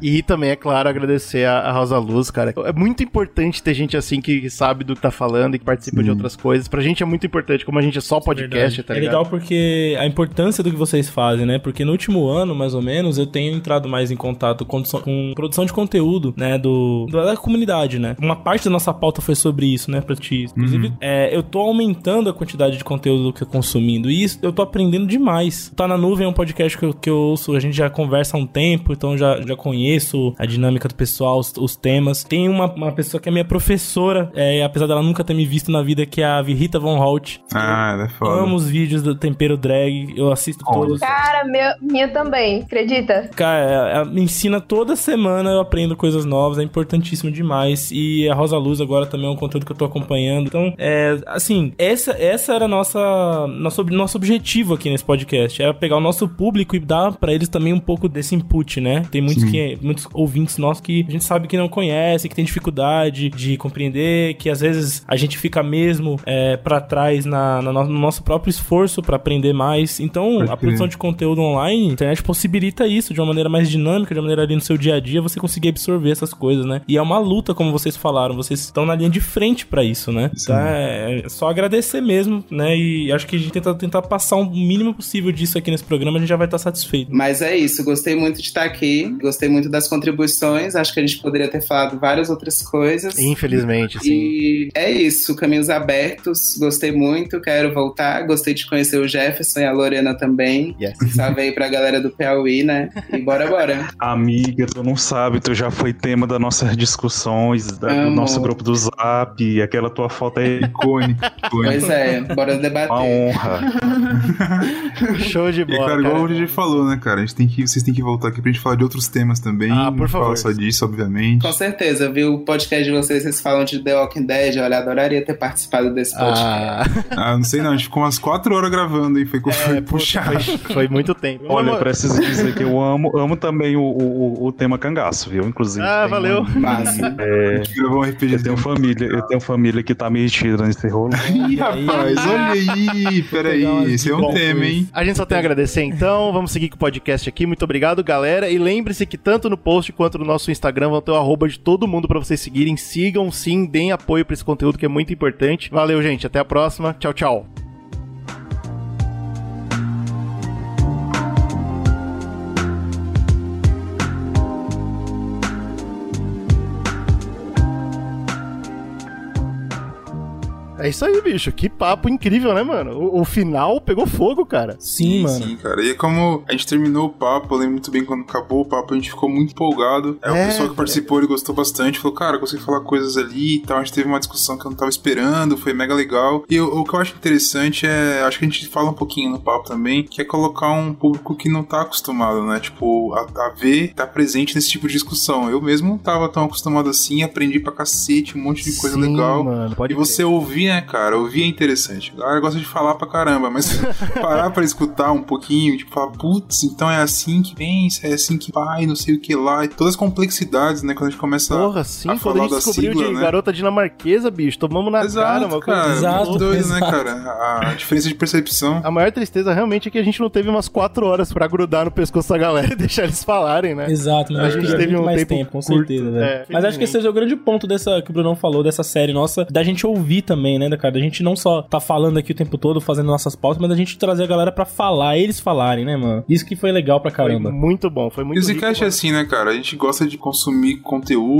E também, é claro, agradecer a, a Rosa Luz, cara. É muito importante ter gente assim que sabe do que tá falando e que participa de outras coisas. Pra gente é muito importante, como a gente é só podcast, tá é ligado? legal porque a importância do que vocês fazem, né? Porque no último ano, mais ou menos, eu tenho entrado mais em contato com, com produção de conteúdo, né? Do, da comunidade, né? Uma parte da nossa pauta foi sobre isso, né? Pra ti. Inclusive, é, eu tô aumentando a quantidade de conteúdo que eu consumindo. E isso eu tô aprendendo demais. Tá na nuvem é um podcast que eu, que eu ouço, a gente já conversa há um tempo, então já, já conheço a dinâmica do pessoal, os, os temas. Tem uma, uma pessoa que é minha professora, é, apesar dela nunca ter me visto na vida, que é a Rita Von Holt. Ah, ela é foda. Amo os vídeos do Tempero Drag, eu assisto todos. Cara, meu, minha também, acredita? Cara, ela me ensina toda semana, eu aprendo coisas novas, é importantíssimo demais. E a Rosa Luz agora também é um conteúdo que eu tô acompanhando. Então, é, assim, essa, essa era a nossa, nosso, nosso objetivo aqui nesse podcast. Era pegar o nosso público e dar para eles também um pouco desse input, né? Tem muitos, que, muitos ouvintes nossos que a gente sabe que não conhece, que tem dificuldade de compreender, que às vezes a gente fica mesmo é, para trás na, na no, no nosso próprio esforço para aprender mais. Então, Pode a produção de conteúdo online, a internet possibilita isso de uma maneira mais dinâmica, de uma maneira ali no seu dia a dia, você conseguir absorver essas coisas, né? E é uma luta, como vocês falaram, vocês estão na linha de frente pra isso, né? Então é, é só agradecer mesmo, né? E acho que a gente tenta tentar passar o mínimo possível disso aqui nesse programa, a gente já vai estar satisfeito. Mas é isso, gostei muito de estar aqui, gostei muito das contribuições, acho que a gente poderia ter falado várias outras coisas. Infelizmente, sim. E é isso, caminhos abertos, gostei muito, quero voltar, gostei de conhecer o Jefferson e a Lorena também. Yes. Salve aí pra galera do Piauí, né? E bora, bora. Amiga, tu não sabe, tu já foi tema das nossas discussões, da- do nosso grupo do Zap, e aquela tua foto é icônica. Pois é, bora debater. Uma honra. Show de E, bola. cara, igual cara. o DJ falou, né, cara? A gente tem que, vocês têm que voltar aqui pra gente falar de outros temas também. Ah, por favor. falar só disso, obviamente. Com certeza, viu o podcast de vocês, vocês falam de The Walking Dead, olha, adoraria ter participado desse podcast. Ah, Ah, não sei não, a gente ficou umas 4 horas gravando e foi, é, puxado. foi, foi muito tempo. Olha, eu Mas- preciso dizer que eu amo, amo também o, o, o tema cangaço, viu? Inclusive. Ah, valeu. um- Massa. É, A gente gravou um RPG. eu tenho família, eu tenho família que tá metida nesse rolo. Ih, rapaz, olha aí, peraí, esse é um tema, hein? A gente só tem a agradecer então. Vamos seguir com o podcast aqui. Muito obrigado, galera. E lembre-se que tanto no post quanto no nosso Instagram vão ter o arroba de todo mundo pra vocês seguirem. Sigam sim, deem apoio pra esse conteúdo que é muito importante. Valeu, gente. Até a próxima. Tchau, tchau. É isso aí, bicho. Que papo incrível, né, mano? O, o final pegou fogo, cara. Sim, mano. Sim, cara. E é como a gente terminou o papo, eu lembro muito bem quando acabou o papo, a gente ficou muito empolgado. É, o pessoal que participou, ele gostou bastante, falou, cara, eu consegui falar coisas ali e tal. A gente teve uma discussão que eu não tava esperando, foi mega legal. E o, o que eu acho interessante é, acho que a gente fala um pouquinho no papo também, que é colocar um público que não tá acostumado, né? Tipo, a, a ver, tá presente nesse tipo de discussão. Eu mesmo não tava tão acostumado assim, aprendi pra cacete, um monte de coisa Sim, legal. mano. Pode E você ouvir, né, cara? Ouvir é interessante. A galera gosta de falar pra caramba, mas parar pra escutar um pouquinho, tipo, falar, putz, então é assim que pensa, é assim que vai, não sei o que lá. E todas as complexidades, né? Quando a gente começa Porra, a, sim, a quando a falar gente da descobriu sigla, de né? garota dinamarquesa, bicho, tomamos na Exato, cara, uma coisa cara. Exato, muito doido, né, exato. cara? A diferença de percepção. A maior tristeza realmente é que a gente não teve umas quatro horas pra grudar no pescoço da galera e deixar eles falarem, né? Exato, mas A a gente teve um mais tempo tempo, com curto, certeza, velho. é, mas acho que esse é o grande ponto dessa que o Brunão falou, dessa série nossa, da gente ouvir também, né, cara? Da gente não só tá falando aqui o tempo todo, fazendo nossas pautas, mas da gente trazer a galera pra falar, eles falarem, né, mano? Isso que foi legal pra Foi caramba. muito bom, foi E muito o rico, Zcast é assim, né, cara? A gente gosta de consumir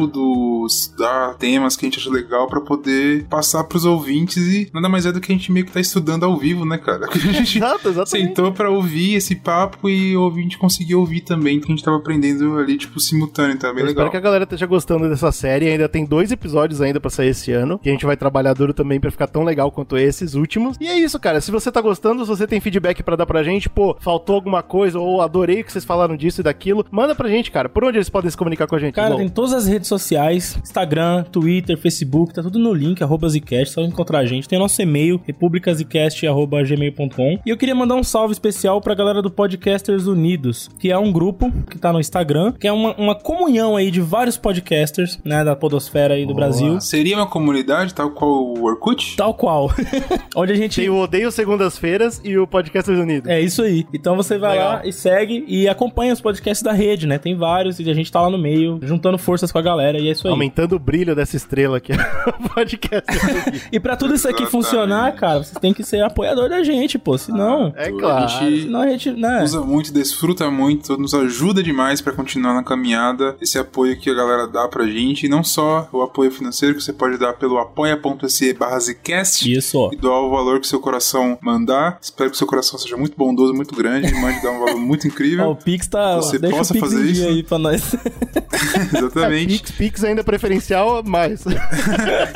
conteúdos, dar temas que a gente acha legal pra poder passar pros ouvintes e nada mais é do que a gente meio que tá estudando ao vivo, né, cara? A gente Exato, exatamente. sentou pra ouvir esse papo e o ouvinte conseguiu ouvir também, que a gente tava aprendendo ali, tipo, simultâneo, tá bem Eu legal. espero que a galera esteja gostando dessa série. Ainda tem dois episódios ainda pra sair esse ano. Que a gente vai trabalhar duro também pra ficar tão legal quanto esses últimos. E é isso, cara. Se você tá gostando, se você tem feedback pra dar pra gente, pô, faltou alguma coisa, ou adorei que vocês falaram disso e daquilo, manda pra gente, cara. Por onde eles podem se comunicar com a gente? Cara, Slow? tem todas as redes sociais, Instagram, Twitter, Facebook, tá tudo no link, arroba Zcast, só encontrar a gente. Tem nosso e-mail, republicazcast.gmail.com. E eu queria mandar um salve especial pra galera do Podcasters Unidos, que é um grupo que tá no Instagram, que é uma, uma comunhão aí de vários podcasters, né, da podosfera aí do Brasil. Seria uma comunidade tal qual o Orkut? Tal qual. Onde a gente... Tem o Odeio Segundas-Feiras e o Podcasters Unidos. É isso aí. Então você vai Legal. lá e segue e acompanha os podcasts da rede, né? Tem vários e a gente tá lá no meio, juntando forças com a galera e é isso aí. Aumentando o brilho dessa estrela aqui. o podcast. E pra tudo isso aqui Exatamente. funcionar, cara, você tem que ser apoiador da gente, pô. Senão. É A claro. gente Senão a gente. Né? usa muito, desfruta muito, nos ajuda demais pra continuar na caminhada. Esse apoio que a galera dá pra gente, e não só o apoio financeiro que você pode dar pelo apoia.se barra Zcast. Isso. E doar o valor que seu coração mandar. Espero que seu coração seja muito bondoso, muito grande. E mande dar um valor muito incrível. Ó, o Pix tá. Você deixa possa o Pix fazer em dia isso. aí pra nós. Exatamente. Pix, Pix ainda preferencial, mais.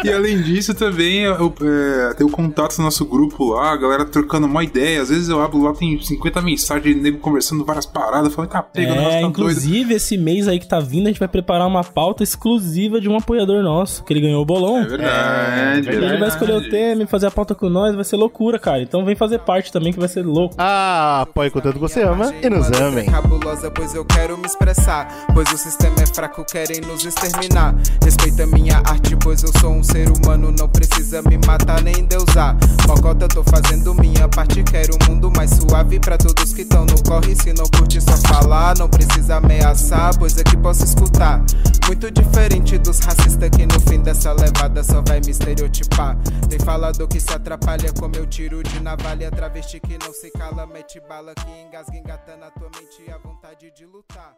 E além disso, também eu, é, tem o contato do nosso grupo lá, a galera trocando uma ideia. Às vezes eu abro lá, tem 50 mensagens de nego conversando várias paradas. Falo, tá pega, o negócio É, tá doido. inclusive, esse mês aí que tá vindo, a gente vai preparar uma pauta exclusiva de um apoiador nosso, que ele ganhou o bolão. É verdade, Ele vai escolher o tema e fazer a pauta com nós, vai ser loucura, cara. Então vem fazer parte também, que vai ser louco. Ah, apoie com tanto que você ama e nos amem. cabulosa, pois eu quero me expressar. Pois o sistema é fraco, querem nos exterminar. Respeita minha arte, pois eu sou um ser humano, não precisa me matar nem deusar. Mocota, tô fazendo minha parte, quero um mundo mais suave pra todos que tão no corre. Se não curte, só falar, não precisa ameaçar, pois é que posso escutar. Muito diferente dos racistas que no fim dessa levada só vai me estereotipar. Tem falador que se atrapalha com meu tiro de navalha, travesti que não se cala, mete bala que engasga, engata na tua mente a vontade de lutar.